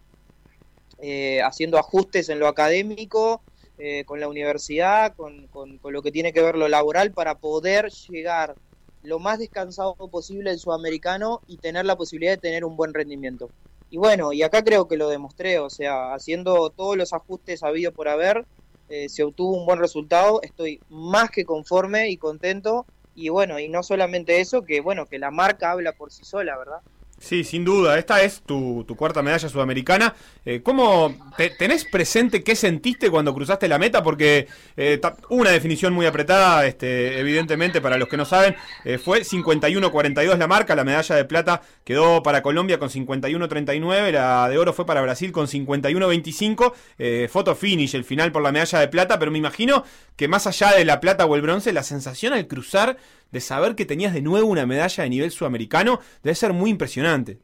Speaker 11: eh, haciendo ajustes en lo académico, eh, con la universidad, con, con, con, lo que tiene que ver lo laboral, para poder llegar lo más descansado posible el sudamericano y tener la posibilidad de tener un buen rendimiento. Y bueno, y acá creo que lo demostré, o sea, haciendo todos los ajustes habido por haber, eh, se obtuvo un buen resultado, estoy más que conforme y contento y bueno, y no solamente eso, que bueno, que la marca habla por sí sola, ¿verdad?
Speaker 1: Sí, sin duda. Esta es tu, tu cuarta medalla sudamericana. Eh, ¿Cómo te, tenés presente qué sentiste cuando cruzaste la meta? Porque eh, una definición muy apretada, este, evidentemente, para los que no saben, eh, fue 51-42 la marca. La medalla de plata quedó para Colombia con 51-39. La de oro fue para Brasil con 51-25. Eh, foto finish, el final por la medalla de plata. Pero me imagino que más allá de la plata o el bronce, la sensación al cruzar de saber que tenías de nuevo una medalla de nivel sudamericano debe ser muy impresionante.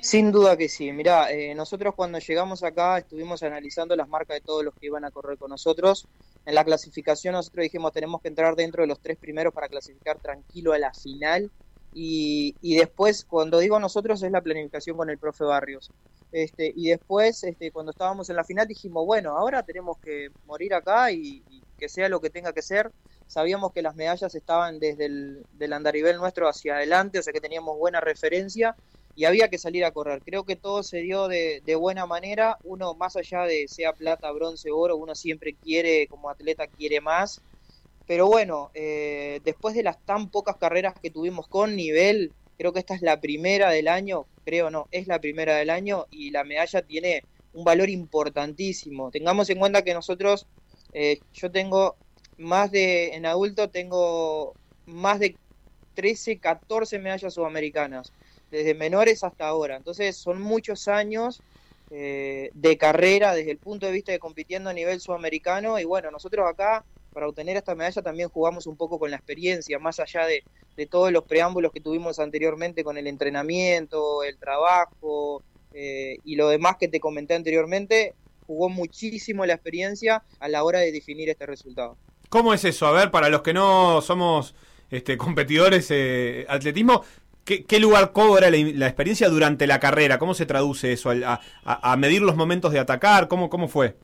Speaker 11: Sin duda que sí. Mirá, eh, nosotros cuando llegamos acá estuvimos analizando las marcas de todos los que iban a correr con nosotros. En la clasificación nosotros dijimos tenemos que entrar dentro de los tres primeros para clasificar tranquilo a la final. Y, y después, cuando digo nosotros, es la planificación con el profe Barrios. Este, y después, este, cuando estábamos en la final, dijimos, bueno, ahora tenemos que morir acá y, que sea lo que tenga que ser sabíamos que las medallas estaban desde el del andarivel nuestro hacia adelante, o sea que teníamos buena referencia y había que salir a correr. Creo que todo se dio de, de buena manera, uno más allá de sea plata, bronce, oro, uno siempre quiere, como atleta quiere más, pero bueno, eh, después de las tan pocas carreras que tuvimos con nivel, creo que esta es la primera del año, creo no, es la primera del año y la medalla tiene un valor importantísimo. Tengamos en cuenta que nosotros, eh, yo tengo más de, en adulto tengo más de 13, 14 medallas sudamericanas, desde menores hasta ahora. Entonces son muchos años eh, de carrera desde el punto de vista de compitiendo a nivel sudamericano y bueno, nosotros acá para obtener esta medalla también jugamos un poco con la experiencia, más allá de, de todos los preámbulos que tuvimos anteriormente con el entrenamiento, el trabajo eh, y lo demás que te comenté anteriormente, jugó muchísimo la experiencia a la hora de definir este resultado.
Speaker 1: ¿Cómo es eso? A ver, para los que no somos este, competidores eh, atletismo, ¿qué, lugar cobra la, la, experiencia durante la carrera? ¿Cómo se traduce eso? A, a, a medir los momentos de atacar? ¿Cómo, cómo fue?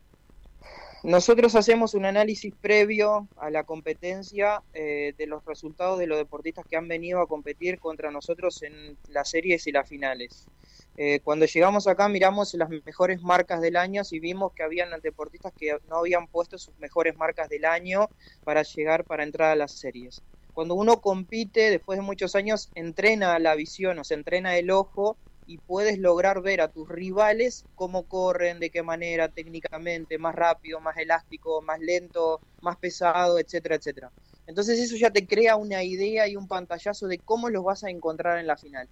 Speaker 11: Nosotros hacemos un análisis previo a la competencia eh, de los resultados de los deportistas que han venido a competir contra nosotros en las series y las finales. Eh, cuando llegamos acá miramos las mejores marcas del año y vimos que habían deportistas que no habían puesto sus mejores marcas del año para llegar, para entrar a las series. Cuando uno compite, después de muchos años, entrena la visión, o se entrena el ojo y puedes lograr ver a tus rivales cómo corren, de qué manera, técnicamente, más rápido, más elástico, más lento, más pesado, etcétera, etcétera. Entonces eso ya te crea una idea y un pantallazo de cómo los vas a encontrar en la final.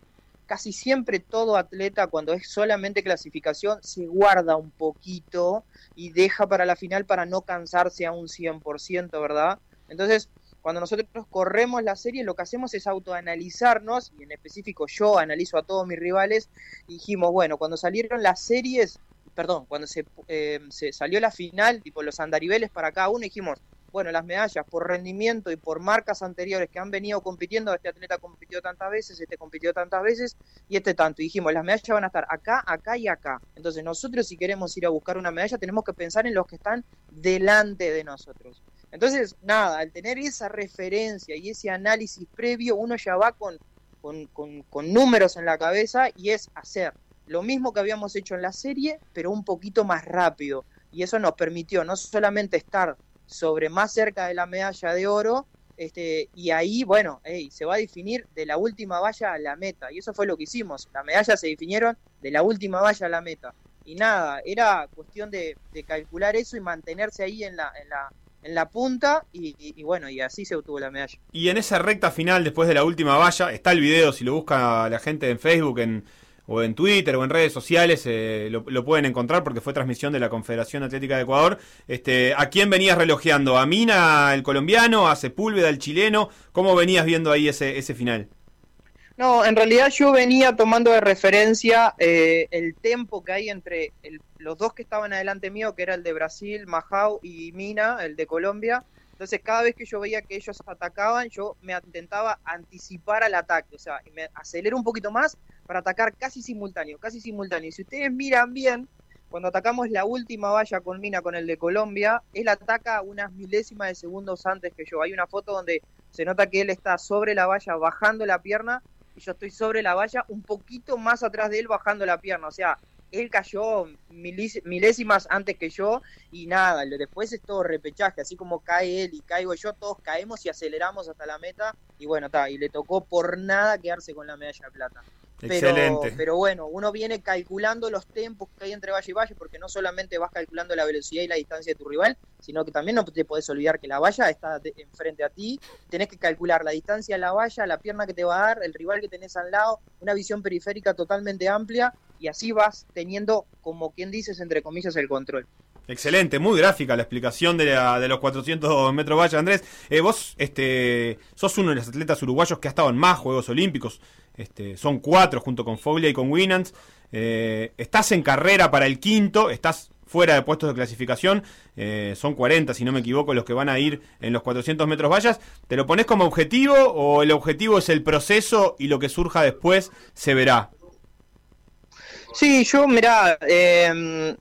Speaker 11: Casi siempre todo atleta cuando es solamente clasificación se guarda un poquito y deja para la final para no cansarse a un 100%, ¿verdad? Entonces, cuando nosotros corremos la serie, lo que hacemos es autoanalizarnos, y en específico yo analizo a todos mis rivales, y dijimos, bueno, cuando salieron las series, perdón, cuando se, eh, se salió la final, tipo los andariveles para cada uno, dijimos, bueno, las medallas por rendimiento y por marcas anteriores que han venido compitiendo, este atleta compitió tantas veces, este compitió tantas veces y este tanto. Y dijimos, las medallas van a estar acá, acá y acá. Entonces nosotros si queremos ir a buscar una medalla tenemos que pensar en los que están delante de nosotros. Entonces, nada, al tener esa referencia y ese análisis previo, uno ya va con, con, con, números en la cabeza y es hacer lo mismo que habíamos hecho en la serie, pero un poquito más rápido. Y eso nos permitió no solamente estar sobre más cerca de la medalla de oro, este, y ahí, bueno, hey, se va a definir de la última valla a la meta. Y eso fue lo que hicimos. Las medallas se definieron de la última valla a la meta. Y nada, era cuestión de, de calcular eso y mantenerse ahí en la, en la, en la punta y, bueno, y así se obtuvo la medalla.
Speaker 1: Y en esa recta final, después de la última valla, está el video, si lo busca la gente en Facebook, en, o en Twitter o en redes sociales, eh, lo, lo, pueden encontrar porque fue transmisión de la Confederación Atlética de Ecuador. Este, ¿A quién venías relojeando? ¿A Mina, el colombiano? ¿A Sepúlveda, el chileno? ¿Cómo venías viendo ahí ese, ese final?
Speaker 11: No, en realidad yo venía tomando de referencia eh, el tempo que hay entre el, los dos que estaban adelante mío, que era el de Brasil, Majau y Mina, el de Colombia. Entonces cada vez que yo veía que ellos atacaban, yo me intentaba anticipar al ataque, o sea, me acelero un poquito más para atacar casi simultáneo, casi simultáneo. Y si ustedes miran bien, cuando atacamos la última valla con Mina con el de Colombia, él ataca unas milésimas de segundos antes que yo. Hay una foto donde se nota que él está sobre la valla bajando la pierna y yo estoy sobre la valla un poquito más atrás de él bajando la pierna. O sea, él cayó milésimas antes que yo y nada, después es todo repechaje, así como cae él y caigo yo, todos caemos y aceleramos hasta la meta y bueno, está, y le tocó por nada quedarse con la medalla de plata. Pero, pero, bueno, uno viene calculando los tiempos que hay entre valle y valle, porque no solamente vas calculando la velocidad y la distancia de tu rival, sino que también no te podés olvidar que la valla está de, enfrente a ti, tenés que calcular la distancia a la valla, la pierna que te va a dar, el rival que tenés al lado, una visión periférica totalmente amplia, y así vas teniendo, como quien dices, entre comillas, el control.
Speaker 1: Excelente, muy gráfica la explicación de, la, de los 400 metros valla, Andrés. Eh, vos este, sos uno de los atletas uruguayos que ha estado en más Juegos Olímpicos. Este, son cuatro junto con Foglia y con Winans. Eh, estás en carrera para el quinto, estás fuera de puestos de clasificación. Eh, son 40, si no me equivoco, los que van a ir en los 400 metros vallas. ¿Te lo pones como objetivo o el objetivo es el proceso y lo que surja después se verá?
Speaker 11: Sí, yo, mirá, eh,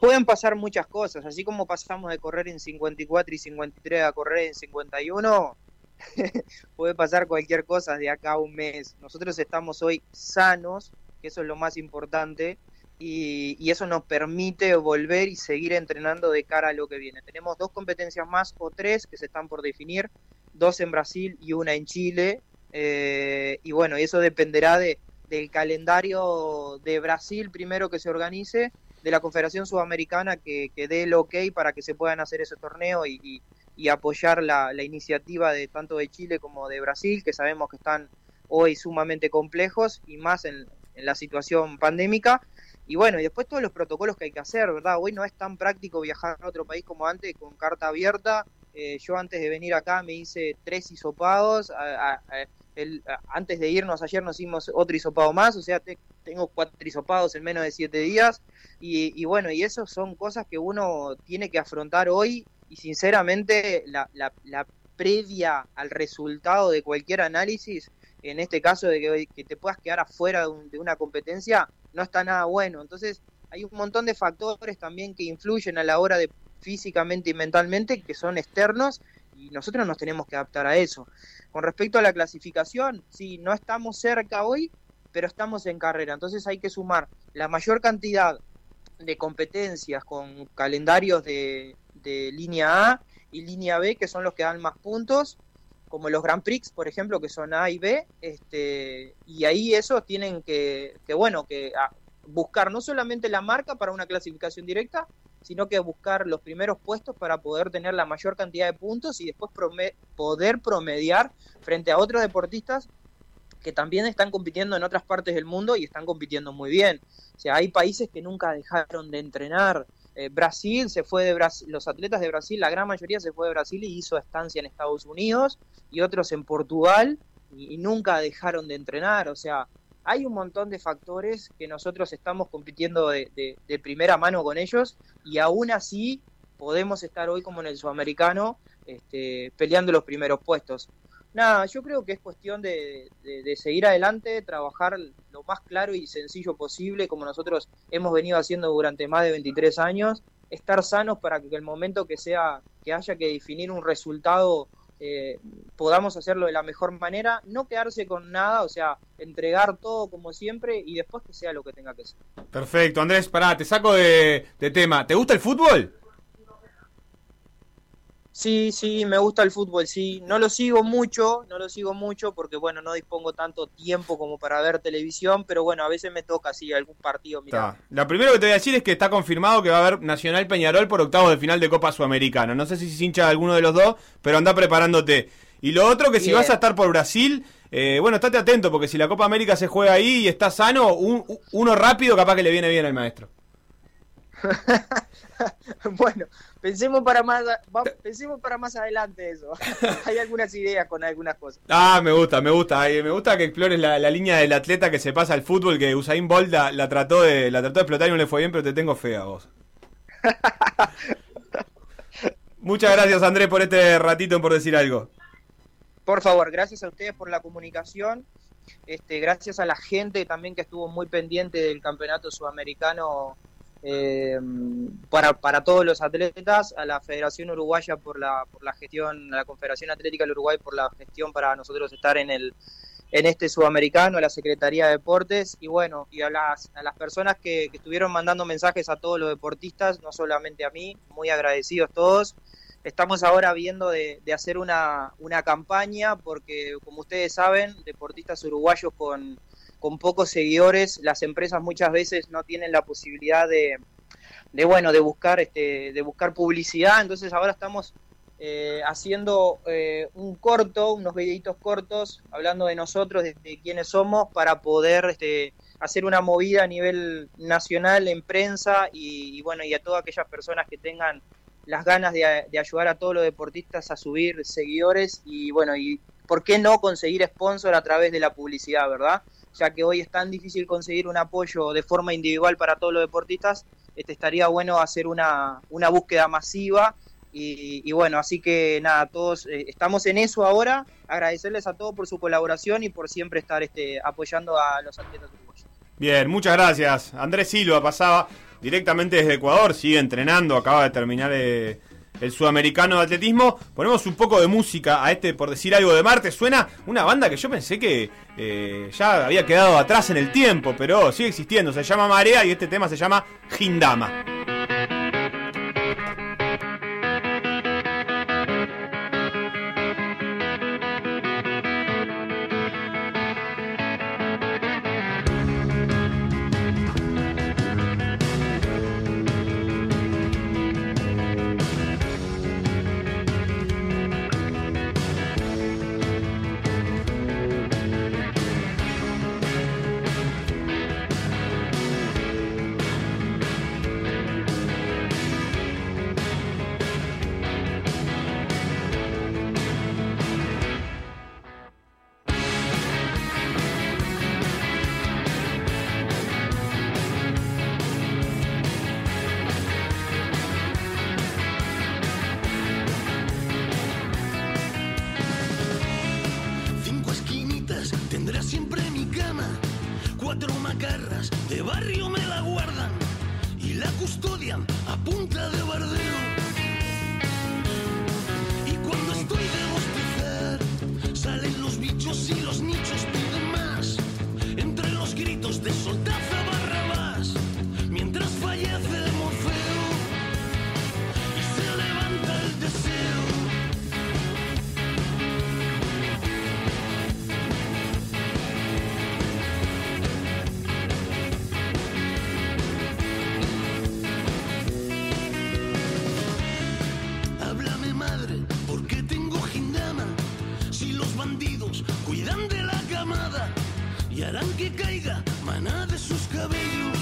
Speaker 11: pueden pasar muchas cosas, así como pasamos de correr en 54 y 53 a correr en 51, puede pasar cualquier cosa de acá a un mes. Nosotros estamos hoy sanos, que eso es lo más importante, y, eso nos permite volver y seguir entrenando de cara a lo que viene. Tenemos dos competencias más o tres que se están por definir, dos en Brasil y una en Chile, eh, y bueno, eso dependerá de, del calendario de Brasil primero que se organice, de la Confederación Sudamericana que, que dé el ok para que se puedan hacer ese torneo y y apoyar la, la iniciativa de tanto de Chile como de Brasil, que sabemos que están hoy sumamente complejos y más en, en la situación pandémica. Y bueno, y después todos los protocolos que hay que hacer, ¿verdad? Hoy no es tan práctico viajar a otro país como antes con carta abierta. Eh, yo antes de venir acá me hice tres hisopados. A, a, a, el, antes de irnos ayer nos hicimos otro hisopado más, o sea, te, tengo cuatro hisopados en menos de siete días. Y, y, bueno, y eso son cosas que uno tiene que afrontar hoy y sinceramente la, la, previa al resultado de cualquier análisis en este caso de que, que te puedas quedar afuera de, un, de, una competencia, no está nada bueno. Entonces, hay un montón de factores también que influyen a la hora de físicamente y mentalmente que son externos y nosotros nos tenemos que adaptar a eso. Con respecto a la clasificación, sí, no estamos cerca hoy, pero estamos en carrera. Entonces hay que sumar la mayor cantidad de competencias con calendarios de, de línea A y línea B, que son los que dan más puntos, como los Grand Prix, por ejemplo, que son A y B, este, y ahí esos tienen que, que bueno, que a, buscar no solamente la marca para una clasificación directa, sino que buscar los primeros puestos para poder tener la mayor cantidad de puntos y después poder promediar frente a otros deportistas que también están compitiendo en otras partes del mundo y están compitiendo muy bien. O sea, hay países que nunca dejaron de entrenar, eh, Brasil se fue de Brasil, los atletas de Brasil, la gran mayoría se fue de Brasil y hizo estancia en Estados Unidos y otros en Portugal y, nunca dejaron de entrenar. O sea, hay un montón de factores que nosotros estamos compitiendo de, de, de primera mano con ellos y aún así podemos estar hoy como en el sudamericano este, peleando los primeros puestos. Nada, yo creo que es cuestión de, seguir adelante, trabajar lo más claro y sencillo posible, como nosotros hemos venido haciendo durante más de 23 años, estar sanos para que el momento que sea que haya que definir un resultado eh, podamos hacerlo de la mejor manera, no quedarse con nada, o sea, entregar todo como siempre y después que sea lo que tenga que ser.
Speaker 1: Perfecto, Andrés, pará, te saco de tema. ¿Te gusta el fútbol?
Speaker 11: Sí, sí, me gusta el fútbol, sí. No lo sigo mucho, no lo sigo mucho porque, bueno, no dispongo tanto tiempo como para ver televisión, pero bueno, a veces me toca, sí, algún partido.
Speaker 1: Mira. La primero que te voy a decir es que está confirmado que va a haber Nacional Peñarol por octavos de final de Copa Sudamericana. No sé si se hincha de alguno de los dos, pero anda preparándote. Y lo otro, que si vas a estar por Brasil, eh, bueno, estate atento porque si la Copa América se juega ahí y está sano, un, uno rápido capaz que le viene bien al maestro.
Speaker 11: bueno, pensemos para más pensemos para más adelante eso. Hay algunas ideas con algunas cosas.
Speaker 1: Ah, me gusta, me gusta. Me gusta que explores la, la línea del atleta que se pasa al fútbol, que Usain Bolt la, la, trató de la trató de explotar y no le fue bien, pero te tengo fe a vos. Muchas gracias, Andrés, por este ratito por decir algo.
Speaker 11: Por favor, gracias a ustedes por la comunicación. Este, gracias a la gente también que estuvo muy pendiente del campeonato sudamericano eh, para, para todos los atletas, a la Federación Uruguaya por la, por la gestión, a la Confederación Atlética del Uruguay por la gestión para nosotros estar en el en este sudamericano, a la Secretaría de Deportes y bueno, y a las, a las personas que, que estuvieron mandando mensajes a todos los deportistas, no solamente a mí, muy agradecidos todos. Estamos ahora viendo de, de hacer una, una campaña porque, como ustedes saben, deportistas uruguayos con, con pocos seguidores, las empresas muchas veces no tienen la posibilidad de, de bueno, de buscar, este, de buscar publicidad. Entonces ahora estamos eh, haciendo eh, un corto, unos videitos cortos, hablando de nosotros, de, de quiénes somos, para poder este, hacer una movida a nivel nacional en prensa y, bueno, y a todas aquellas personas que tengan las ganas de, de ayudar a todos los deportistas a subir seguidores y bueno, y por qué no conseguir sponsor a través de la publicidad, ¿verdad? Ya que hoy es tan difícil conseguir un apoyo de forma individual para todos los deportistas, este, estaría bueno hacer una, una búsqueda masiva y, bueno, así que nada, todos eh, estamos en eso ahora, agradecerles a todos por su colaboración y por siempre estar este, apoyando a los atletas uruguayos.
Speaker 1: Bien, muchas gracias. Andrés Silva pasaba directamente desde Ecuador, sigue entrenando, acaba de terminar... Eh el sudamericano de atletismo. Ponemos un poco de música a este, por decir algo de Marte. Suena una banda que yo pensé que eh, ya había quedado atrás en el tiempo, pero sigue existiendo. Se llama Marea y este tema se llama Gindama.
Speaker 12: Y harán que caiga maná de sus cabellos.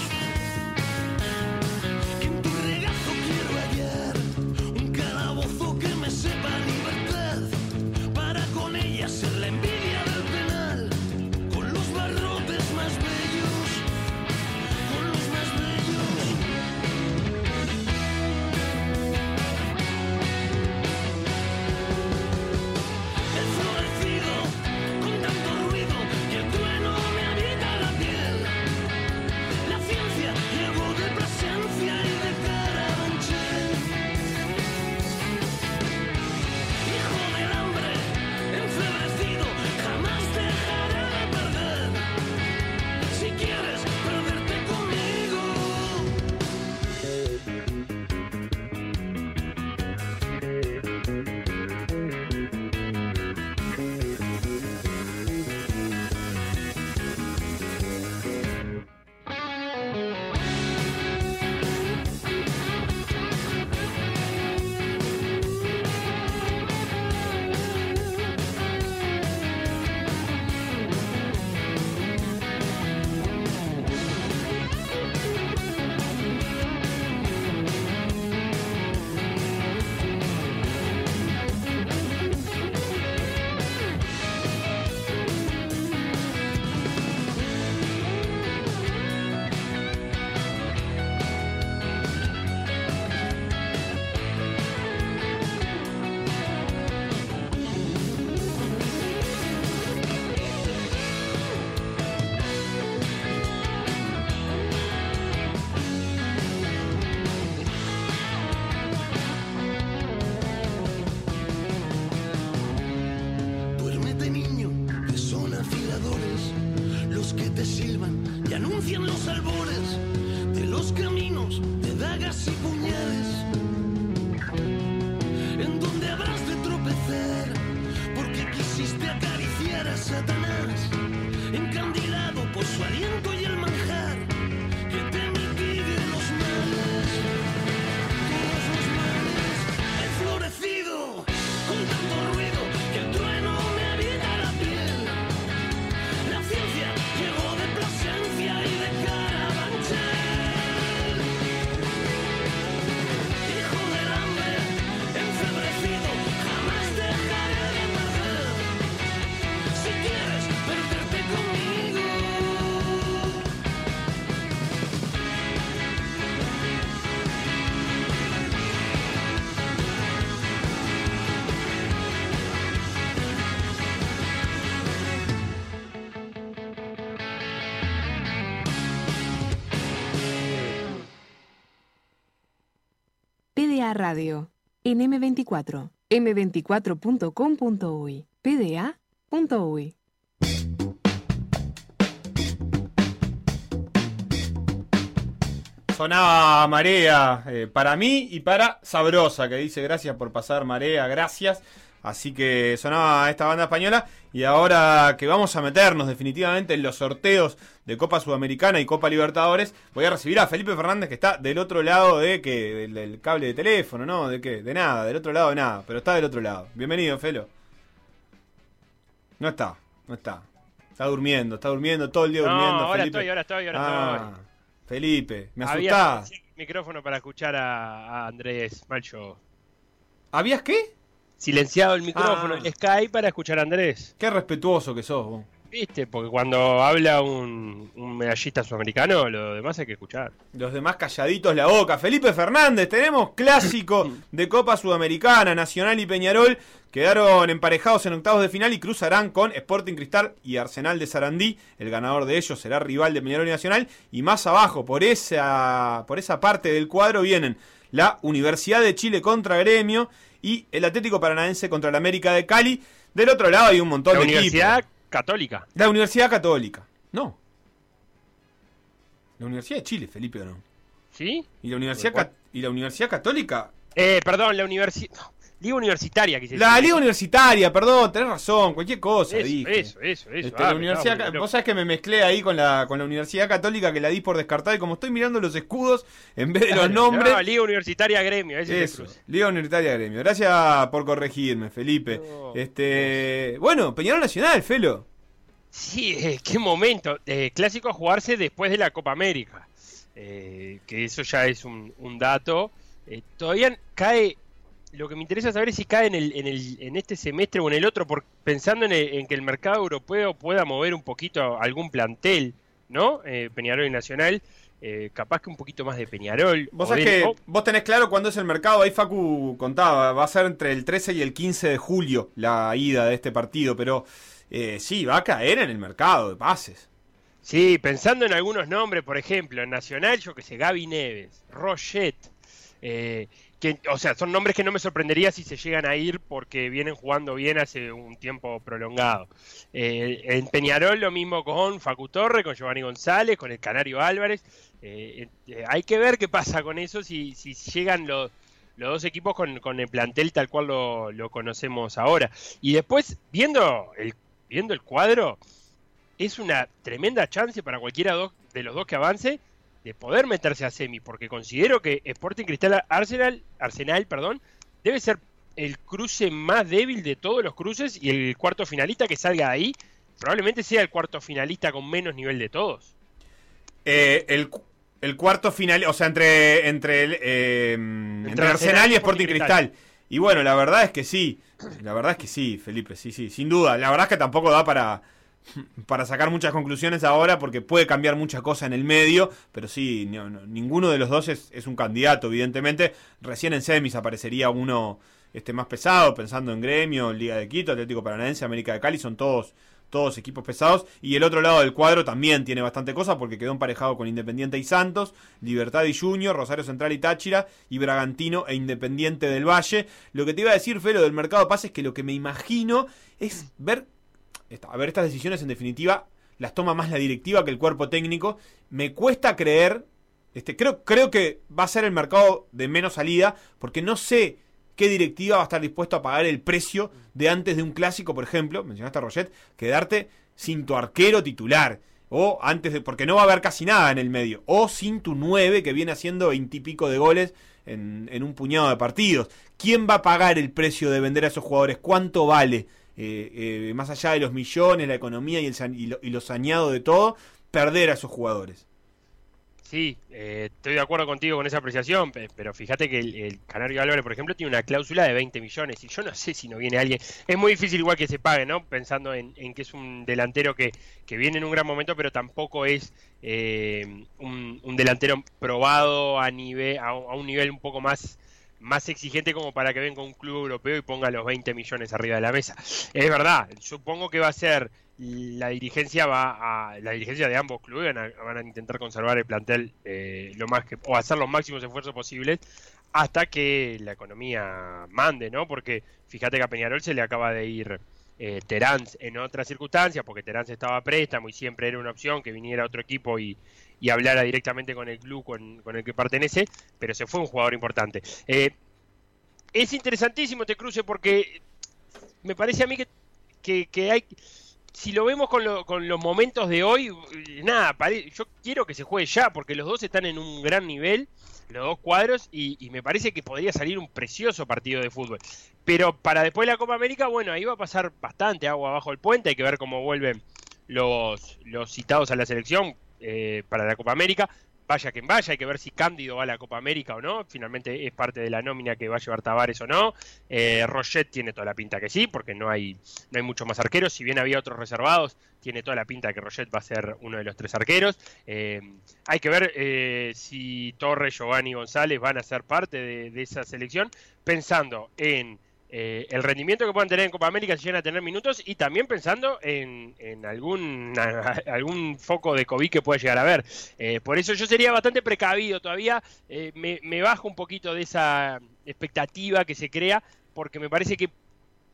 Speaker 3: Radio, en M24, m24.com.uy, pda.uy.
Speaker 1: Sonaba Marea eh, para mí y para Sabrosa, que dice gracias por pasar Marea, gracias. Así que sonaba esta banda española. Y ahora que vamos a meternos definitivamente en los sorteos de Copa Sudamericana y Copa Libertadores, voy a recibir a Felipe Fernández, que está del otro lado de que del, del cable de teléfono, ¿no? ¿De qué? De nada, del otro lado de nada, pero está del otro lado. Bienvenido, Felo. No está, no está. Está durmiendo, está durmiendo todo el día
Speaker 13: No,
Speaker 1: durmiendo.
Speaker 13: ahora
Speaker 1: Felipe.
Speaker 13: estoy, ahora estoy, ahora
Speaker 1: Ah,
Speaker 13: estoy.
Speaker 1: Felipe, me
Speaker 13: Había
Speaker 1: asustás.
Speaker 13: el micrófono para escuchar a, a Andrés Malcho.
Speaker 1: ¿Habías qué?
Speaker 13: Silenciado el micrófono
Speaker 1: Ah.
Speaker 13: en Skype para escuchar a Andrés.
Speaker 1: Qué respetuoso que sos vos.
Speaker 13: Viste, porque cuando habla un, un medallista sudamericano, lo demás hay que escuchar.
Speaker 1: Los demás calladitos la boca. Felipe Fernández, tenemos clásico de Copa Sudamericana, Nacional y Peñarol. Quedaron emparejados en octavos de final y cruzarán con Sporting Cristal y Arsenal de Sarandí. El ganador de ellos será rival de Peñarol y Nacional. Y más abajo, por esa, por esa parte del cuadro, vienen la Universidad de Chile contra Gremio y el Atlético Paranaense contra el América de Cali. Del otro lado hay un montón
Speaker 13: La
Speaker 1: de
Speaker 13: Universidad
Speaker 1: equipos.
Speaker 13: Católica.
Speaker 1: La Universidad Católica. No. La Universidad de Chile, Felipe, ¿o no?
Speaker 13: ¿Sí?
Speaker 1: ¿Y la Universidad, y la Universidad Católica?
Speaker 13: Eh, perdón, la universidad. Liga Universitaria, quise
Speaker 1: La
Speaker 13: decir.
Speaker 1: Liga Universitaria, perdón, tenés razón, cualquier cosa
Speaker 13: Eso,
Speaker 1: dije.
Speaker 13: eso, eso, eso.
Speaker 1: Este,
Speaker 13: Ah,
Speaker 1: la
Speaker 13: me
Speaker 1: Universidad, vos sabés que me mezclé ahí con la, con la Universidad Católica que la di por descartada y como estoy mirando los escudos en vez de los
Speaker 13: Claro,
Speaker 1: nombres.
Speaker 13: no, Liga Universitaria Gremio, ese es
Speaker 1: Eso,
Speaker 13: cruce.
Speaker 1: Liga Universitaria Gremio. Gracias por corregirme, Felipe. Este, bueno, Peñarol Nacional, Felo.
Speaker 13: Sí, eh, qué momento. Eh, clásico a jugarse después de la Copa América. Eh, que eso ya es un, un dato. Todavía cae. Lo que me interesa saber es si cae en, el, en, el, en este semestre o en el otro, por, pensando en, el- en que el mercado europeo pueda mover un poquito algún plantel, ¿no? Eh, Peñarol y Nacional. eh, capaz que un poquito más de Peñarol.
Speaker 1: Vos sabés que vos tenés claro cuándo es el mercado. Ahí Facu contaba, va a ser entre el 13 y el 15 de julio la ida de este partido, pero eh, sí, va a caer en el mercado de pases.
Speaker 13: Sí, pensando en algunos nombres, por ejemplo, en Nacional, yo que sé, Gaby Neves, Roget, eh, que, o sea, son nombres que no me sorprendería si se llegan a ir porque vienen jugando bien hace un tiempo prolongado. Eh, en Peñarol lo mismo con Facu Torre, con Giovanni González, con el Canario Álvarez. Eh, eh, hay que ver qué pasa con eso, si, si llegan los, los dos equipos con, con el plantel tal cual lo, lo conocemos ahora. Y después, viendo el, viendo el cuadro, es una tremenda chance para cualquiera de los dos que avance de poder meterse a semi, porque considero que Sporting Cristal Arsenal, Arsenal, perdón, debe ser el cruce más débil de todos los cruces y el cuarto finalista que salga de ahí probablemente sea el cuarto finalista con menos nivel de todos.
Speaker 1: Eh, el, el cuarto final, o sea, entre, entre, el, eh, entre, Arsenal y Sporting Cristal. Y bueno, la verdad es que sí. La verdad es que sí, Felipe, sí, sí, sin duda. La verdad es que tampoco da para, para sacar muchas conclusiones ahora porque puede cambiar mucha cosa en el medio, pero sí, no- no, ninguno de los dos es, es un candidato, evidentemente. Recién en semis aparecería uno este más pesado, pensando en Gremio, Liga de Quito, Atlético Paranaense, América de Cali, son todos todos equipos pesados. Y el otro lado del cuadro también tiene bastante cosa porque quedó emparejado con Independiente y Santos, Libertad y Junior, Rosario Central y Táchira, y Bragantino e Independiente del Valle. Lo que te iba a decir, Felo, del mercado de pases, que lo que me imagino es ver, a ver, estas decisiones en definitiva las toma más la directiva que el cuerpo técnico. Me cuesta creer, este, creo, creo que va a ser el mercado de menos salida, porque no sé qué directiva va a estar dispuesto a pagar el precio de antes de un clásico, por ejemplo, mencionaste a Roget, quedarte sin tu arquero titular. O antes de. Porque no va a haber casi nada en el medio. O sin tu 9 que viene haciendo veintipico de goles en, en un puñado de partidos. ¿Quién va a pagar el precio de vender a esos jugadores? ¿Cuánto vale? Eh, eh, más allá de los millones, la economía y, el, y, lo, y de todo, perder a esos jugadores.
Speaker 13: Sí, eh, estoy de acuerdo contigo con esa apreciación, pe- pero fíjate que el, Canario Álvarez, por ejemplo, tiene una cláusula de 20 millones y yo no sé si no viene alguien. Es muy difícil igual que se pague, ¿no? Pensando en, que es un delantero que, que viene en un gran momento, pero tampoco es eh, un, delantero probado a, nivel, a un nivel un poco más más exigente como para que venga un club europeo y ponga los 20 millones arriba de la mesa. Es verdad, supongo que va a ser la dirigencia va a la dirigencia de ambos clubes van a, van a intentar conservar el plantel eh, lo más que o hacer los máximos esfuerzos posibles hasta que la economía mande, ¿no? Porque fíjate que a Peñarol se le acaba de ir eh, Terán en otras circunstancias, porque Terán estaba a préstamo y siempre era una opción que viniera otro equipo y, y hablara directamente con el club con, con el que pertenece, pero se fue un jugador importante. Eh, es interesantísimo este cruce porque me parece a mí que, que, hay si lo vemos con, lo- con los momentos de hoy, nada, yo quiero que se juegue ya, porque los dos están en un gran nivel, los dos cuadros, y, y me parece que podría salir un precioso partido de fútbol. Pero para después de la Copa América, bueno, ahí va a pasar bastante agua abajo el puente, hay que ver cómo vuelven los, los citados a la selección eh, para la Copa América. vaya quien vaya, hay que ver si Cándido va a la Copa América o no, finalmente es parte de la nómina que va a llevar Tavares o no, eh, tiene toda la pinta que sí, porque no hay, no hay muchos más arqueros, si bien había otros reservados, tiene toda la pinta que Roget va a ser uno de los tres arqueros, Eh, hay que ver eh, si Torres, Giovanni y González van a ser parte de esa selección, pensando en eh, el rendimiento que puedan tener en Copa América si llegan a tener minutos y también pensando en, algún, algún foco de COVID que pueda llegar a haber. Eh, por eso yo sería bastante precavido todavía, eh, me, bajo un poquito de esa expectativa que se crea, porque me parece que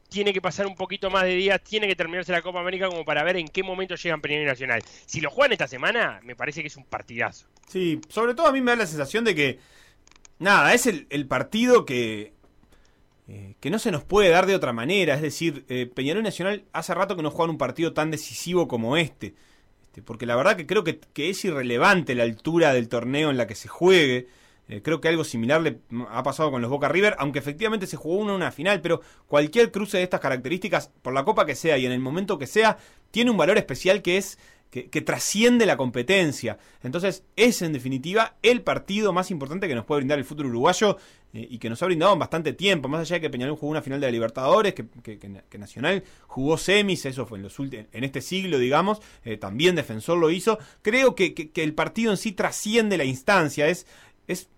Speaker 13: tiene que pasar un poquito más de días, tiene que terminarse la Copa América como para ver en qué momento llegan y Nacional. Si lo juegan esta semana, me parece que es un partidazo.
Speaker 1: Sí, sobre todo a mí me da la sensación de que, nada, es el partido que, eh, que no se nos puede dar de otra manera. Es decir, eh, Peñarol Nacional hace rato que no juegan un partido tan decisivo como este. Este, porque la verdad que creo que, que es irrelevante la altura del torneo en la que se juegue. Eh, creo que algo similar le ha pasado con los Boca River, aunque efectivamente se jugó uno en una final, pero cualquier cruce de estas características, por la copa que sea y en el momento que sea, tiene un valor especial que es que, trasciende la competencia. Entonces es en definitiva el partido más importante que nos puede brindar el fútbol uruguayo eh, y que nos ha brindado en bastante tiempo, más allá de que Peñarol jugó una final de la Libertadores, que, que- que- Nacional jugó semis, eso fue en, los en este siglo, digamos, eh, también Defensor lo hizo. Creo que el partido en sí trasciende la instancia, es, es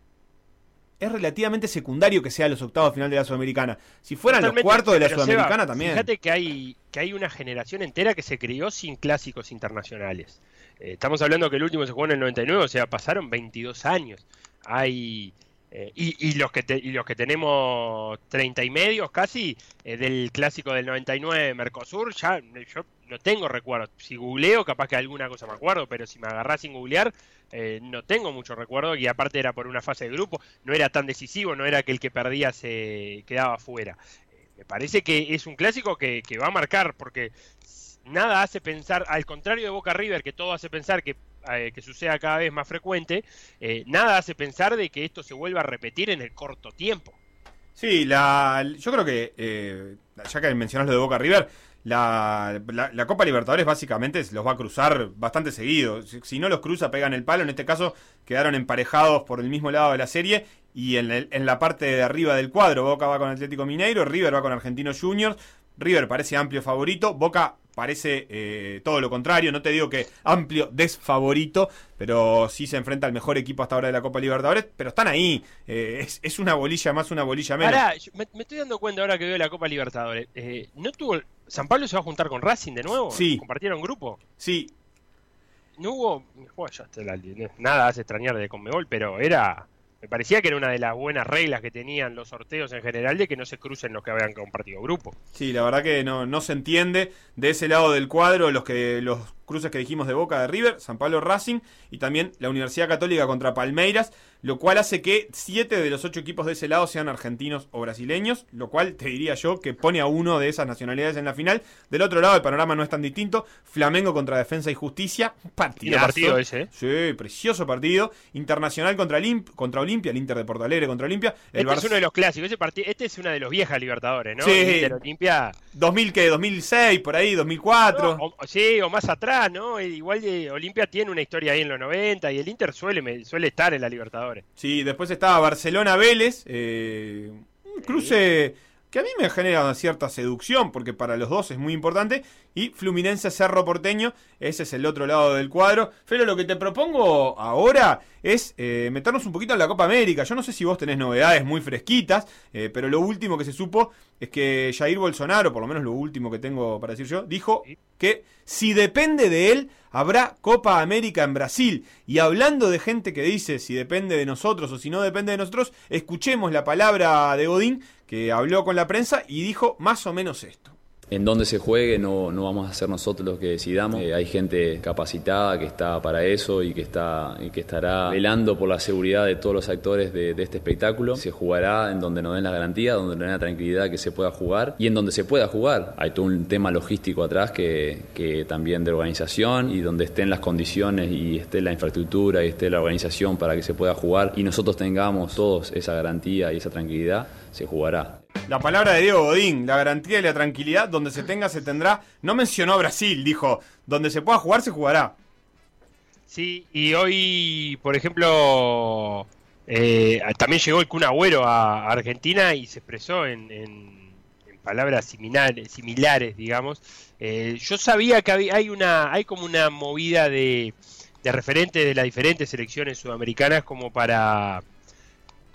Speaker 1: es relativamente secundario que sea los octavos final de la Sudamericana. Si fueran
Speaker 13: Totalmente,
Speaker 1: los cuartos de la
Speaker 13: Seba,
Speaker 1: Sudamericana también.
Speaker 13: Fíjate que hay, que hay una generación entera que se crió sin clásicos internacionales. Eh, estamos hablando que el último se jugó en el 99, o sea, pasaron 22 años. Hay. Eh, y, los que te- y los que tenemos 30 y medios casi eh, del clásico del 99 Mercosur, ya yo no tengo recuerdo. Si googleo, capaz que alguna cosa me acuerdo, pero si me agarrás sin googlear, eh, no tengo mucho recuerdo. Y aparte era por una fase de grupo, no era tan decisivo, no era que el que perdía se quedaba fuera. Eh, me parece que es un clásico que va a marcar, porque nada hace pensar, al contrario de Boca River, que todo hace pensar que, eh, que suceda cada vez más frecuente, eh, nada hace pensar de que esto se vuelva a repetir en el corto tiempo.
Speaker 1: Sí, la, yo creo que, eh, ya que mencionas lo de Boca River, la, la- Copa Libertadores básicamente los va a cruzar bastante seguido. Si, si no los cruza, pegan el palo. En este caso, quedaron emparejados por el mismo lado de la serie. Y en, el- en la parte de arriba del cuadro, Boca va con Atlético Mineiro, River va con Argentinos Juniors. River parece amplio favorito, Boca parece eh, todo lo contrario, no te digo que amplio desfavorito, pero sí se enfrenta al mejor equipo hasta ahora de la Copa Libertadores, pero están ahí, eh, es, es una bolilla más, una bolilla menos.
Speaker 13: Yo me, me estoy dando cuenta ahora que veo la Copa Libertadores. Eh, ¿No tuvo. ¿San Pablo se va a juntar con Racing de nuevo?
Speaker 1: Sí.
Speaker 13: ¿Compartieron grupo?
Speaker 1: Sí.
Speaker 13: No hubo. Bueno, ya está la- nada hace extrañar de Conmebol, pero era. Me parecía que era una de las buenas reglas que tenían los sorteos en general de que no se crucen los que habían compartido grupo.
Speaker 1: Sí, la verdad que no, no se entiende. De ese lado del cuadro, los que los cruces que dijimos de Boca de River, San Pablo Racing y también la Universidad Católica contra Palmeiras, lo cual hace que siete de los ocho equipos de ese lado sean argentinos o brasileños, lo cual te diría yo que pone a uno de esas nacionalidades en la final. Del otro lado el panorama no es tan distinto. Flamengo contra Defensa y Justicia, partidazo.
Speaker 13: partido ese, ¿eh?
Speaker 1: Sí, precioso partido. Internacional contra, Limp- contra Olimpia, el Inter de Porto Alegre contra Olimpia. El
Speaker 13: Este es uno de los clásicos. Ese partido, este es una de los viejas Libertadores, ¿no?
Speaker 1: Sí.
Speaker 13: Inter Olimpia.
Speaker 1: 2000 que 2006 por ahí 2004
Speaker 13: O- o- sí, o más atrás, ¿no? E Igual de Olimpia tiene una historia ahí en los 90 y el Inter suele, suele estar en la Libertadores.
Speaker 1: Sí, después estaba Barcelona Vélez, eh, un cruce que a mí me genera cierta seducción porque para los dos es muy importante y Fluminense Cerro Porteño, ese es el otro lado del cuadro. Pero lo que te propongo ahora es eh, meternos un poquito en la Copa América. Yo no sé si vos tenés novedades muy fresquitas, eh, pero lo último que se supo es que Jair Bolsonaro, por lo menos lo último que tengo para decir yo, dijo que si depende de él, habrá Copa América en Brasil. Y hablando de gente que dice si depende de nosotros o si no depende de nosotros, escuchemos la palabra de Godín, que habló con la prensa y dijo más o menos esto.
Speaker 14: En dónde se juegue no, no vamos a ser nosotros los que decidamos. Eh, hay gente capacitada que está para eso y que, está, y que estará velando por la seguridad de todos los actores de, de este espectáculo. Se jugará en donde nos den la garantía, donde nos den la tranquilidad que se pueda jugar y en donde se pueda jugar. Hay todo un tema logístico atrás que, que también de organización y donde estén las condiciones y esté la infraestructura y esté la organización para que se pueda jugar y nosotros tengamos todos esa garantía y esa tranquilidad, se jugará.
Speaker 1: La palabra de Diego Godín, la garantía y la tranquilidad, donde se tenga, se tendrá. No mencionó Brasil, dijo, donde se pueda jugar, se jugará.
Speaker 13: Sí, y hoy, por ejemplo, eh, también llegó el Kun Agüero a Argentina y se expresó en, en- en palabras similares, similares digamos. Eh, yo sabía que había- hay una, hay como una movida de, de referentes de las diferentes selecciones sudamericanas como para,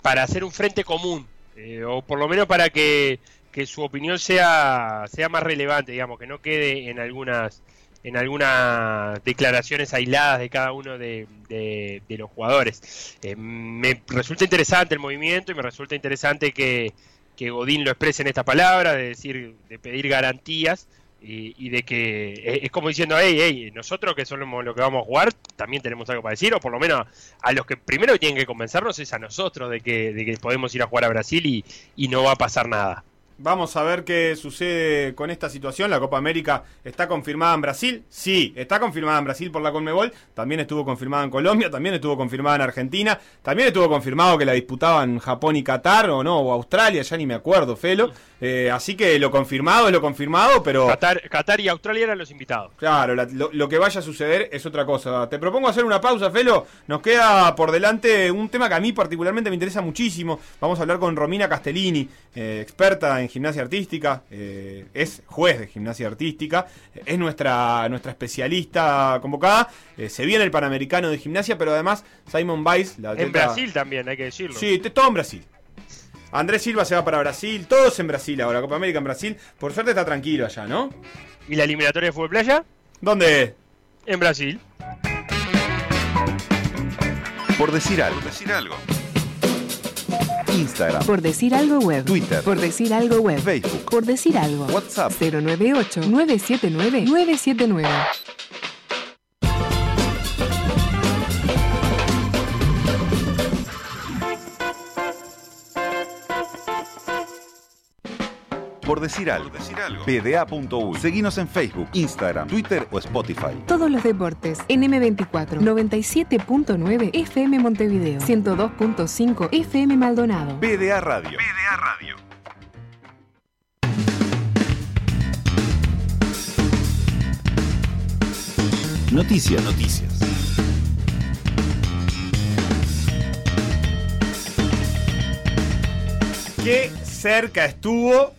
Speaker 13: para hacer un frente común, eh, o por lo menos para que, que su opinión sea, sea más relevante, digamos, que no quede en algunas en algunas declaraciones aisladas de cada uno de, de- los jugadores. Eh, me resulta interesante el movimiento y me resulta interesante que, que Godín lo exprese en esta palabra, de decir, de pedir garantías y, y de que es, es como diciendo, hey, hey, nosotros que somos lo que vamos a jugar, también tenemos algo para decir, o por lo menos a los que primero tienen que convencernos es a nosotros de que, de que podemos ir a jugar a Brasil y, y no va a pasar nada.
Speaker 1: Vamos a ver qué sucede con esta situación. La Copa América está confirmada en Brasil. Sí, está confirmada en Brasil por la Conmebol. También estuvo confirmada en Colombia. También estuvo confirmada en Argentina. También estuvo confirmado que la disputaban Japón y Qatar o no, o Australia, ya ni me acuerdo, Felo. Eh, así que lo confirmado es lo confirmado, pero...
Speaker 13: Qatar, Qatar y Australia eran los invitados.
Speaker 1: Claro, la- lo, lo que vaya a suceder es otra cosa. Te propongo hacer una pausa, Felo. Nos queda por delante un tema que a mí particularmente me interesa muchísimo. Vamos a hablar con Romina Castellini, eh, experta en gimnasia artística, eh, es juez de gimnasia artística, es nuestra, nuestra especialista convocada. Se viene el Panamericano de Gimnasia, pero además Simon Bice, la
Speaker 13: En
Speaker 1: atleta-
Speaker 13: Brasil también, hay que decirlo.
Speaker 1: Sí, todo en Brasil. Andrés Silva se va para Brasil, todos en Brasil ahora, Copa América en Brasil. Por suerte está tranquilo allá, ¿no?
Speaker 13: ¿Y la eliminatoria de fútbol playa?
Speaker 1: ¿Dónde?
Speaker 13: En Brasil.
Speaker 8: Por decir algo. decir algo. Instagram.
Speaker 3: Por decir algo web.
Speaker 8: Twitter.
Speaker 3: Por decir algo web.
Speaker 8: Facebook.
Speaker 3: Por decir algo.
Speaker 8: WhatsApp.
Speaker 3: 098-979-979.
Speaker 8: Por decir algo. PDA.uy. Seguinos en Facebook, Instagram, Twitter o Spotify.
Speaker 3: Todos los deportes en M24 97.9 FM Montevideo 102.5 FM Maldonado.
Speaker 8: PDA Radio. PDA Radio. Noticias. Noticias.
Speaker 1: Qué cerca estuvo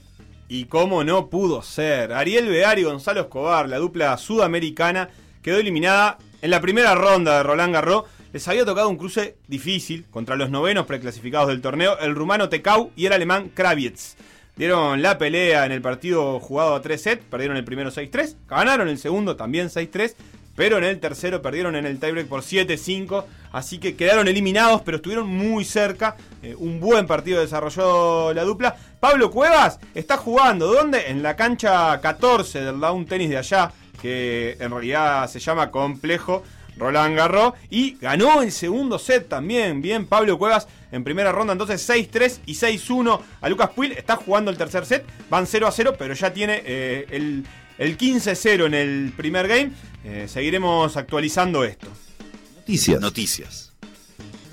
Speaker 1: y cómo no pudo ser. Ariel Bear y Gonzalo Escobar, la dupla sudamericana, quedó eliminada en la primera ronda de Roland Garros. Les había tocado un cruce difícil contra los novenos preclasificados del torneo, el rumano Tecau y el alemán Kravietz. Dieron la pelea en el partido jugado a 3 sets, perdieron el primero 6-3, ganaron el segundo también 6-3, pero en el tercero perdieron en el tiebreak por 7-5, así que quedaron eliminados, pero estuvieron muy cerca. Eh, un buen partido desarrolló la dupla. Pablo Cuevas está jugando, ¿dónde? En la cancha 14 del Down Tennis de allá, que en realidad se llama Complejo Roland Garros, y ganó el segundo set también. Bien, Pablo Cuevas en primera ronda, entonces 6-3 y 6-1 a Lucas Puil. Está jugando el tercer set, van 0-0, pero ya tiene eh, el, el 15-0 en el primer game. Eh, seguiremos actualizando esto.
Speaker 8: Noticias. Noticias.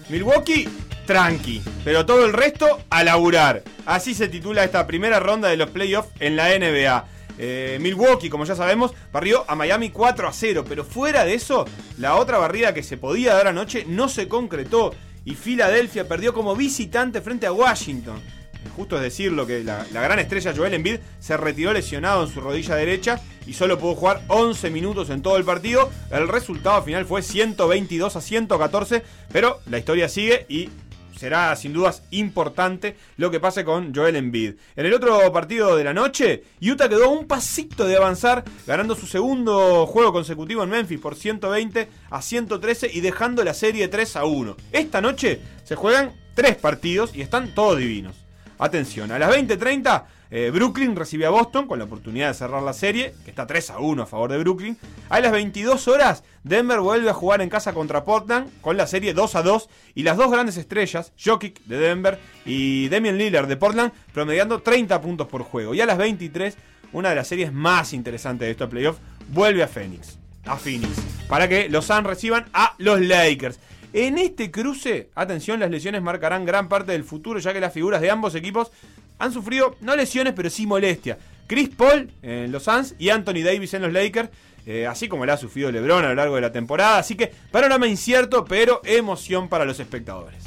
Speaker 1: Milwaukee, tranqui, pero todo el resto a laburar. Así se titula esta primera ronda de los playoffs en la NBA. Eh, Milwaukee, como ya sabemos, barrió a Miami 4 a 0, pero fuera de eso, la otra barrida que se podía dar anoche no se concretó y Filadelfia perdió como visitante frente a Washington. Justo es decirlo que la, gran estrella Joel Embiid se retiró lesionado en su rodilla derecha y solo pudo jugar 11 minutos en todo el partido. El resultado final fue 122 a 114, pero la historia sigue y será sin dudas importante lo que pase con Joel Embiid. En el otro partido de la noche, Utah quedó un pasito de avanzar, ganando su segundo juego consecutivo en Memphis por 120 a 113 y dejando la serie 3 a 1. Esta noche se juegan tres partidos y están todos divinos. Atención, a las 20:30 eh, Brooklyn recibe a Boston con la oportunidad de cerrar la serie, que está 3 a 1 a favor de Brooklyn. A las 22 horas, Denver vuelve a jugar en casa contra Portland con la serie 2 a 2 y las dos grandes estrellas, Jokic de Denver y Damian Lillard de Portland, promediando 30 puntos por juego. Y a las 23, una de las series más interesantes de estos playoffs, vuelve a Phoenix. A Phoenix. Para que los Suns reciban a los Lakers. En este cruce, atención, las lesiones marcarán gran parte del futuro, ya que las figuras de ambos equipos han sufrido, no lesiones, pero sí molestia.
Speaker 15: Chris Paul en los Suns y Anthony Davis en los Lakers. eh, así como le ha sufrido LeBron a lo largo de la temporada. Así que panorama incierto, pero emoción para los espectadores.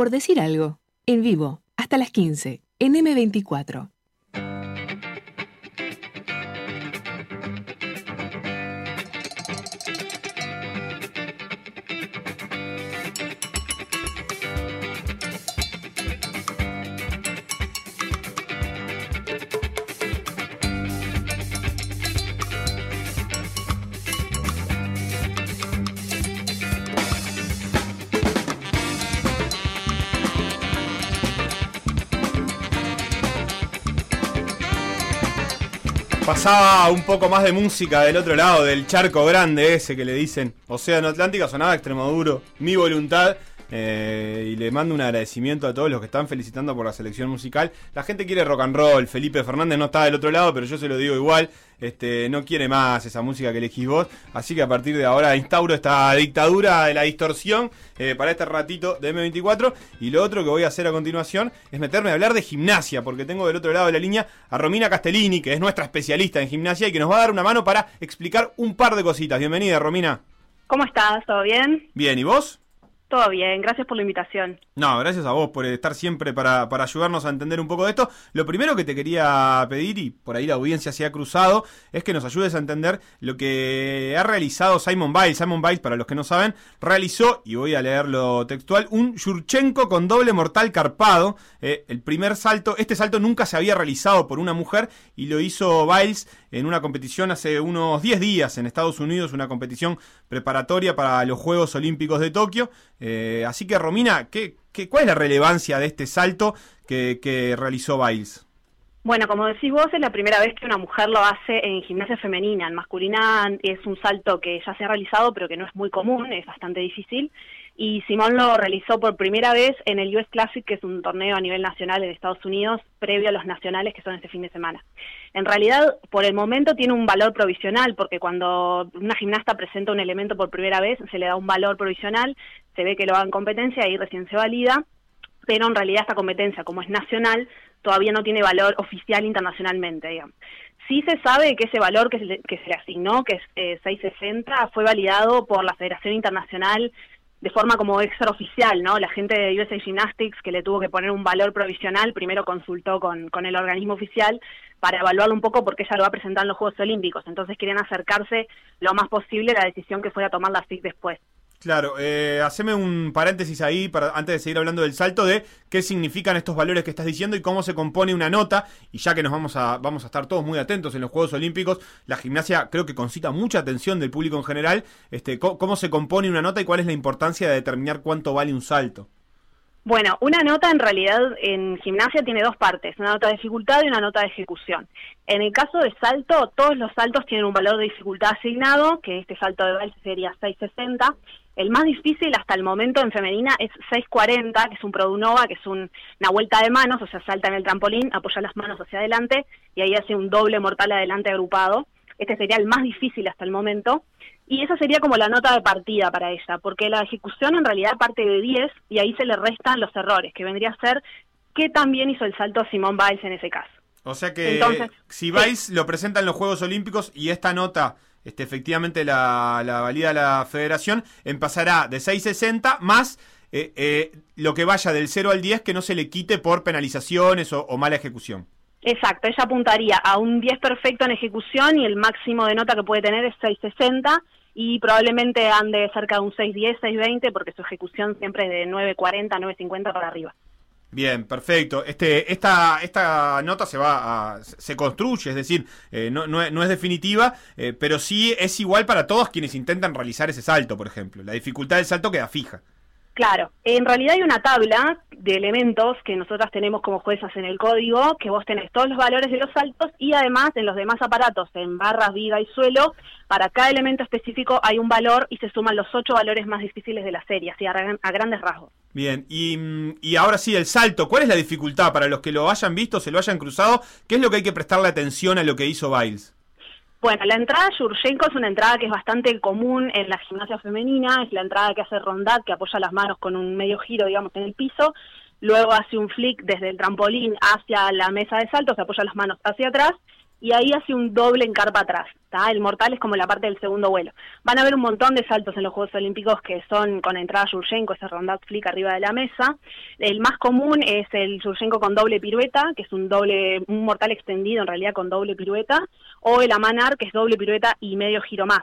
Speaker 16: Por
Speaker 3: decir algo, en vivo, hasta las 15, en M24.
Speaker 15: Pasaba un poco más de música del otro lado, del charco grande ese que le dicen Océano Atlántico, sonaba Extremoduro, mi voluntad. Eh, y le mando un agradecimiento a todos los que están felicitando por la selección musical. La gente quiere rock and roll. Felipe Fernández no está del otro lado, pero yo se lo digo igual. Este, no quiere más esa música que elegís vos. Así que a partir de ahora instauro esta dictadura de la distorsión eh, para este ratito de M24. Y lo otro que voy a hacer a continuación es meterme a hablar de gimnasia, porque tengo del otro lado de la línea a Romina Castellini, que es nuestra especialista en gimnasia y que nos va a dar una mano para explicar un par de cositas. Bienvenida, Romina.
Speaker 17: ¿Cómo estás? ¿Todo bien?
Speaker 15: Bien, ¿y vos?
Speaker 17: Todo bien, gracias por la invitación.
Speaker 1: No, gracias a vos por estar siempre para, para ayudarnos a entender un poco de esto. Lo primero que te quería pedir, y por ahí la audiencia se ha cruzado, es que nos ayudes a entender lo que ha realizado Simon Biles. Simon Biles, para los que no saben, realizó, y voy a leerlo textual, un Yurchenko con doble mortal carpado. Eh, el primer salto, este salto nunca se había realizado por una mujer y lo hizo Biles en una competición hace unos 10 días en Estados Unidos, una competición preparatoria para los Juegos Olímpicos de Tokio. Eh, así que, Romina, ¿qué, qué, cuál es la relevancia de este salto que, que realizó Biles?
Speaker 17: Bueno, como decís vos, es la primera vez que una mujer lo hace en gimnasia femenina. En masculina es un salto que ya se ha realizado, pero que no es muy común, es bastante difícil. Y Simón lo realizó por primera vez en el US Classic, que es un torneo a nivel nacional en Estados Unidos, previo a los nacionales que son este fin de semana. En realidad, por el momento tiene un valor provisional, porque cuando una gimnasta presenta un elemento por primera vez, se le da un valor provisional, se ve que lo va en competencia y recién se valida, pero en realidad esta competencia, como es nacional, todavía no tiene valor oficial internacionalmente, digamos. Sí se sabe que ese valor que se le, que se le asignó, que es eh, 660, fue validado por la Federación Internacional de forma como extraoficial, ¿no? La gente de USA Gymnastics que le tuvo que poner un valor provisional, primero consultó con, con el organismo oficial para evaluarlo un poco porque ella lo va a presentar en los Juegos Olímpicos, entonces querían acercarse lo más posible a la decisión que fuera a tomar la FIC después.
Speaker 1: Claro, eh, haceme un paréntesis ahí para, antes de seguir hablando del salto de qué significan estos valores que estás diciendo y cómo se compone una nota. Y ya que nos vamos a, vamos a estar todos muy atentos en los Juegos Olímpicos, la gimnasia creo que concita mucha atención del público en general. Este, cómo, se compone una nota y cuál es la importancia de determinar cuánto vale un salto.
Speaker 17: Bueno, una nota en realidad en gimnasia tiene dos partes, una nota de dificultad y una nota de ejecución. En el caso de salto, todos los saltos tienen un valor de dificultad asignado, que este salto de Valls sería 660. El más difícil hasta el momento en femenina es 640, que es un Produnova, que es un, una vuelta de manos, o sea, salta en el trampolín, apoya las manos hacia adelante y ahí hace un doble mortal adelante agrupado. Este sería el más difícil hasta el momento. Y esa sería como la nota de partida para ella, porque la ejecución en realidad parte de 10 y ahí se le restan los errores, que vendría a ser qué también hizo el salto Simón Biles en ese caso.
Speaker 1: O sea que
Speaker 17: Entonces,
Speaker 1: si Biles lo presenta en los Juegos Olímpicos y esta nota este, efectivamente la, la valida la federación, empezará de 6.60 más eh, eh, lo que vaya del 0 al 10 que no se le quite por penalizaciones o, mala ejecución.
Speaker 17: Exacto, ella apuntaría a un 10 perfecto en ejecución y el máximo de nota que puede tener es 660 y probablemente ande cerca de un 610, 620 porque su ejecución siempre es de 940, 950 para arriba.
Speaker 1: Bien, perfecto. Este, esta, esta nota se va a, se construye, es decir, eh, no, no, no, es, definitiva, eh, pero sí es igual para todos quienes intentan realizar ese salto, por ejemplo. La dificultad del salto queda fija.
Speaker 17: Claro, en realidad hay una tabla de elementos que nosotras tenemos como juezas en el código, que vos tenés todos los valores de los saltos y además en los demás aparatos, en barras, viga y suelo, para cada elemento específico hay un valor y se suman los ocho valores más difíciles de la serie, así a, a grandes rasgos.
Speaker 1: Bien, y, y, ahora sí, el salto, ¿cuál es la dificultad para los que lo hayan visto, se lo hayan cruzado? ¿Qué es lo que hay que prestarle atención a lo que hizo Biles?
Speaker 17: Bueno, la entrada Yurchenko es una entrada que es bastante común en la gimnasia femenina, es la entrada que hace Rondat, que apoya las manos con un medio giro, digamos, en el piso, luego hace un flick desde el trampolín hacia la mesa de salto, se apoya las manos hacia atrás, y ahí hace un doble en carpa atrás. ¿tá? El mortal es como la parte del segundo vuelo. Van a haber un montón de saltos en los Juegos Olímpicos que son con entrada Yurchenko, ese rondat flick arriba de la mesa. El más común es el Yurchenko con doble pirueta, que es un doble, un mortal extendido en realidad con doble pirueta, o el Amanar, que es doble pirueta y medio giro más,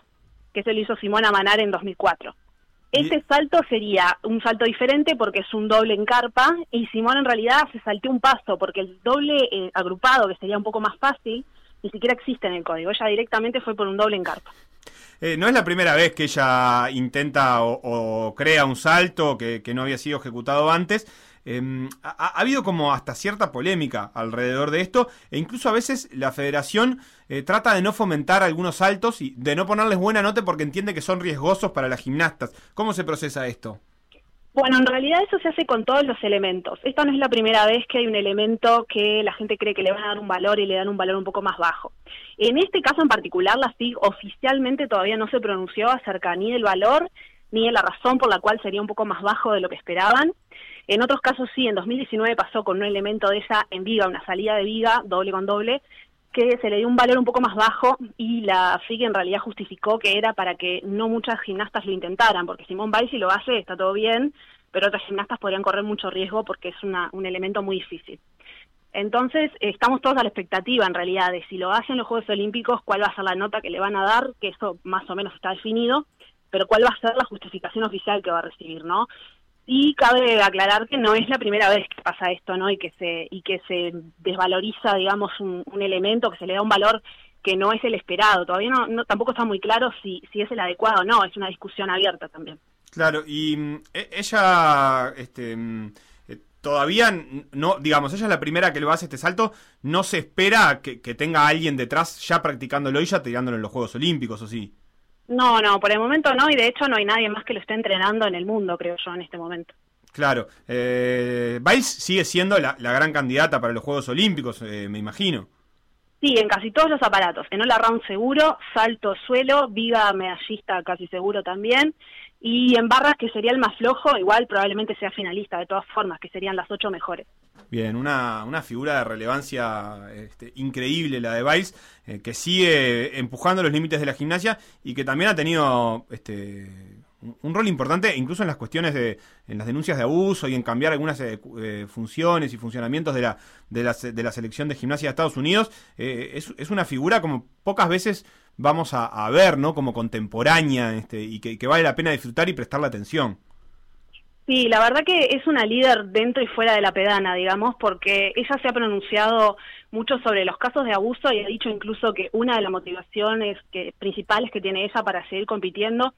Speaker 17: que eso lo hizo Simón Amanar en 2004. Ese salto sería un salto diferente porque es un doble en carpa y Simón en realidad se salteó un paso porque el doble eh, agrupado, que sería un poco más fácil, ni siquiera existe en el código. Ella directamente fue por un doble en carpa.
Speaker 1: Eh, no es la primera vez que ella intenta o, crea un salto que, no había sido ejecutado antes. Ha, ha, habido como hasta cierta polémica alrededor de esto e incluso a veces la federación eh, trata de no fomentar algunos saltos y de no ponerles buena nota porque entiende que son riesgosos para las gimnastas. ¿Cómo se procesa esto?
Speaker 17: Bueno, en realidad eso se hace con todos los elementos. Esta no es la primera vez que hay un elemento que la gente cree que le van a dar un valor y le dan un valor un poco más bajo. En este caso en particular, la FIG oficialmente todavía no se pronunció acerca ni del valor ni de la razón por la cual sería un poco más bajo de lo que esperaban. En otros casos sí, en 2019 pasó con un elemento de esa en viga, una salida de viga, doble con doble, que se le dio un valor un poco más bajo y la FIG en realidad justificó que era para que no muchas gimnastas lo intentaran, porque Simón Biles si lo hace está todo bien, pero otras gimnastas podrían correr mucho riesgo porque es una, un elemento muy difícil. Entonces, estamos todos a la expectativa en realidad de si lo hacen los Juegos Olímpicos, cuál va a ser la nota que le van a dar, que eso más o menos está definido, pero cuál va a ser la justificación oficial que va a recibir, ¿no? Y cabe aclarar que no es la primera vez que pasa esto, ¿no? Y que se y que se desvaloriza, digamos, un, elemento, que se le da un valor que no es el esperado. Todavía no, tampoco está muy claro si si es el adecuado o no. Es una discusión abierta también.
Speaker 1: Claro, y mm, e- ella, este, mm, eh, todavía no, digamos, ella es la primera que a hacer este salto, no se espera que, que tenga alguien detrás ya practicándolo y ya tirándolo en los Juegos Olímpicos, ¿o sí?
Speaker 17: No, no, por el momento no, y de hecho no hay nadie más que lo esté entrenando en el mundo, creo yo, en este momento.
Speaker 1: Claro, eh, Biles sigue siendo la, la gran candidata para los Juegos Olímpicos, eh, me imagino.
Speaker 17: Sí, en casi todos los aparatos. En all round seguro, salto suelo, viga medallista casi seguro también. Y en barras, que sería el más flojo, igual probablemente sea finalista de todas formas, que serían las ocho mejores.
Speaker 1: Bien, una, una figura de relevancia este, increíble la de Biles, eh, que sigue empujando los límites de la gimnasia y que también ha tenido este, un, rol importante incluso en las cuestiones de en las denuncias de abuso y en cambiar algunas eh, eh, funciones y funcionamientos de la, de la, de la selección de gimnasia de Estados Unidos. Eh, es, es una figura como pocas veces vamos a, a ver, ¿no? Como contemporánea este, y que, vale la pena disfrutar y prestarle atención.
Speaker 17: Sí, la verdad que es una líder dentro y fuera de la pedana, digamos, porque ella se ha pronunciado mucho sobre los casos de abuso y ha dicho incluso que una de las motivaciones que, principales que tiene ella para seguir compitiendo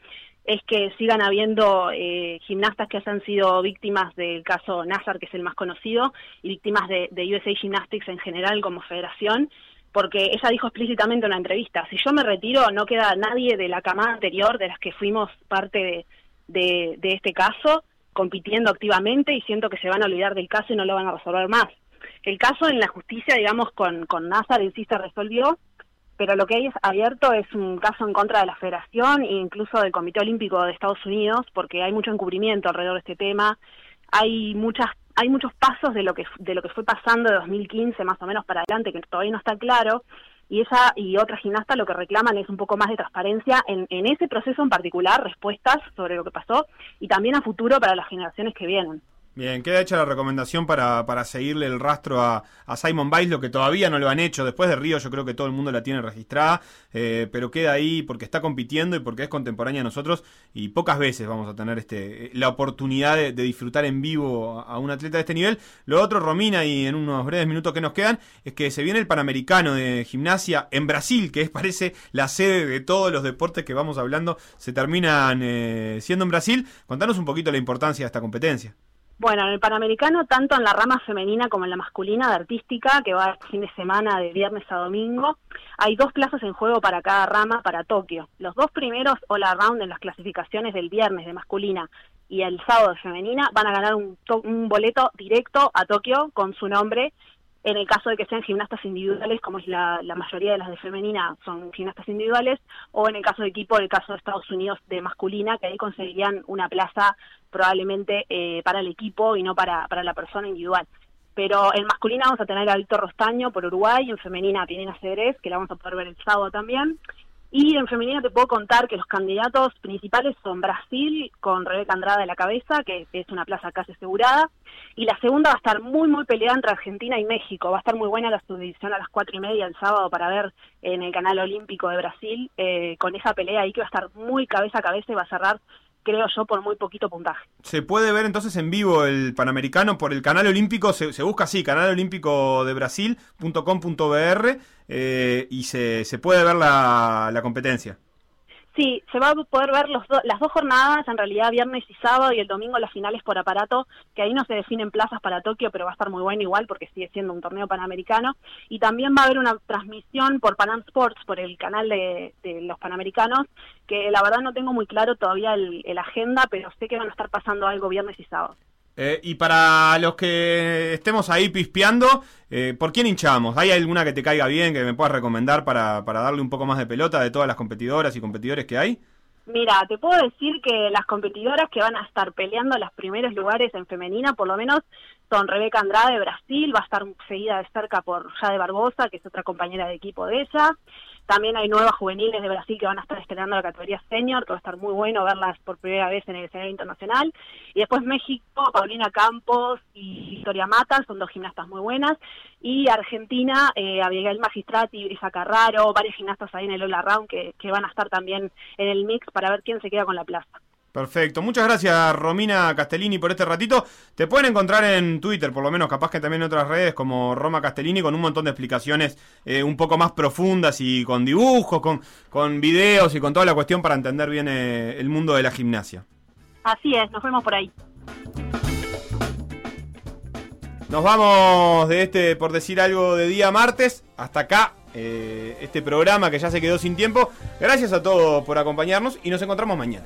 Speaker 17: es que sigan habiendo eh, gimnastas que hayan sido víctimas del caso Nazar, que es el más conocido, y víctimas de USA Gymnastics en general como federación, porque ella dijo explícitamente en una entrevista, si yo me retiro no queda nadie de la camada anterior de las que fuimos parte de, este caso compitiendo activamente y siento que se van a olvidar del caso y no lo van a resolver más. El caso en la justicia, digamos, con, con Nazar en sí se resolvió, pero lo que hay es abierto es un caso en contra de la federación e incluso del Comité Olímpico de Estados Unidos, porque hay mucho encubrimiento alrededor de este tema, hay muchas hay muchos pasos de lo que de lo que fue pasando de 2015 más o menos para adelante que todavía no está claro y ella y otras gimnastas lo que reclaman es un poco más de transparencia en, en ese proceso en particular, respuestas sobre lo que pasó y también a futuro para las generaciones que vienen.
Speaker 1: Bien, queda hecha la recomendación para, para seguirle el rastro a, Simon Biles, lo que todavía no lo han hecho. Después de Río yo creo que todo el mundo la tiene registrada, eh, pero queda ahí porque está compitiendo y porque es contemporánea a nosotros y pocas veces vamos a tener este la oportunidad de, de disfrutar en vivo a un atleta de este nivel. Lo otro, Romina, y en unos breves minutos que nos quedan, es que se viene el Panamericano de Gimnasia en Brasil, que es parece la sede de todos los deportes que vamos hablando, se terminan eh, siendo en Brasil. Contanos un poquito la importancia de esta competencia.
Speaker 17: Bueno, en el Panamericano, tanto en la rama femenina como en la masculina de artística, que va este fin de semana de viernes a domingo, hay dos plazas en juego para cada rama para Tokio. Los dos primeros all around en las clasificaciones del viernes de masculina y el sábado de femenina van a ganar un, un boleto directo a Tokio con su nombre. En el caso de que sean gimnastas individuales, como es la, la mayoría de las de femenina, son gimnastas individuales, o en el caso de equipo, el caso de Estados Unidos de masculina, que ahí conseguirían una plaza probablemente eh, para el equipo y no para, para la persona individual. Pero en masculina vamos a tener a Víctor Rostaño por Uruguay, en femenina a Cedrés, que la vamos a poder ver el sábado también. Y en femenina te puedo contar que los candidatos principales son Brasil, con Rebeca Andrada de la cabeza, que es una plaza casi asegurada. Y la segunda va a estar muy, muy peleada entre Argentina y México. Va a estar muy buena la subdivisión a las cuatro y media el sábado para ver en el canal olímpico de Brasil, eh, con esa pelea ahí que va a estar muy cabeza a cabeza y va a cerrar, creo yo, por muy poquito puntaje.
Speaker 1: Se puede ver entonces en vivo el Panamericano por el canal olímpico, se, busca así, canal olímpico de Brasil.com.br eh, y se, se puede ver la, la competencia.
Speaker 17: Sí, se va a poder ver los las dos jornadas, en realidad viernes y sábado, y el domingo las finales por aparato, que ahí no se definen plazas para Tokio, pero va a estar muy bueno igual porque sigue siendo un torneo panamericano. Y también va a haber una transmisión por Panam Sports, por el canal de, de los panamericanos, que la verdad no tengo muy claro todavía el agenda, pero sé que van a estar pasando algo viernes y sábado.
Speaker 1: Eh, y para los que estemos ahí pispeando, eh, ¿por quién hinchamos? ¿Hay alguna que te caiga bien, que me puedas recomendar para, para darle un poco más de pelota de todas las competidoras y competidores que hay?
Speaker 17: Mira, te puedo decir que las competidoras que van a estar peleando los primeros lugares en femenina, por lo menos son Rebeca Andrade de Brasil, va a estar seguida de cerca por Jade Barbosa, que es otra compañera de equipo de ella. También hay nuevas juveniles de Brasil que van a estar estrenando la categoría senior, que va a estar muy bueno verlas por primera vez en el escenario internacional. Y después México, Paulina Campos y Victoria Mata, son dos gimnastas muy buenas. Y Argentina, eh, Abigail Magistrati, Brisa Carraro, varias gimnastas ahí en el All Round que van a estar también en el mix para ver quién se queda con la plaza.
Speaker 1: Perfecto. Muchas gracias, Romina Castellini, por este ratito. Te pueden encontrar en Twitter, por lo menos, capaz que también en otras redes, como Roma Castellini, con un montón de explicaciones eh, un poco más profundas y con dibujos, con, con videos y con toda la cuestión para entender bien eh, el mundo de la gimnasia.
Speaker 17: Así es, nos vemos por ahí.
Speaker 1: Nos vamos de este, por decir algo, de día martes. Hasta acá, eh, este programa que ya se quedó sin tiempo. Gracias a todos por acompañarnos y nos encontramos mañana.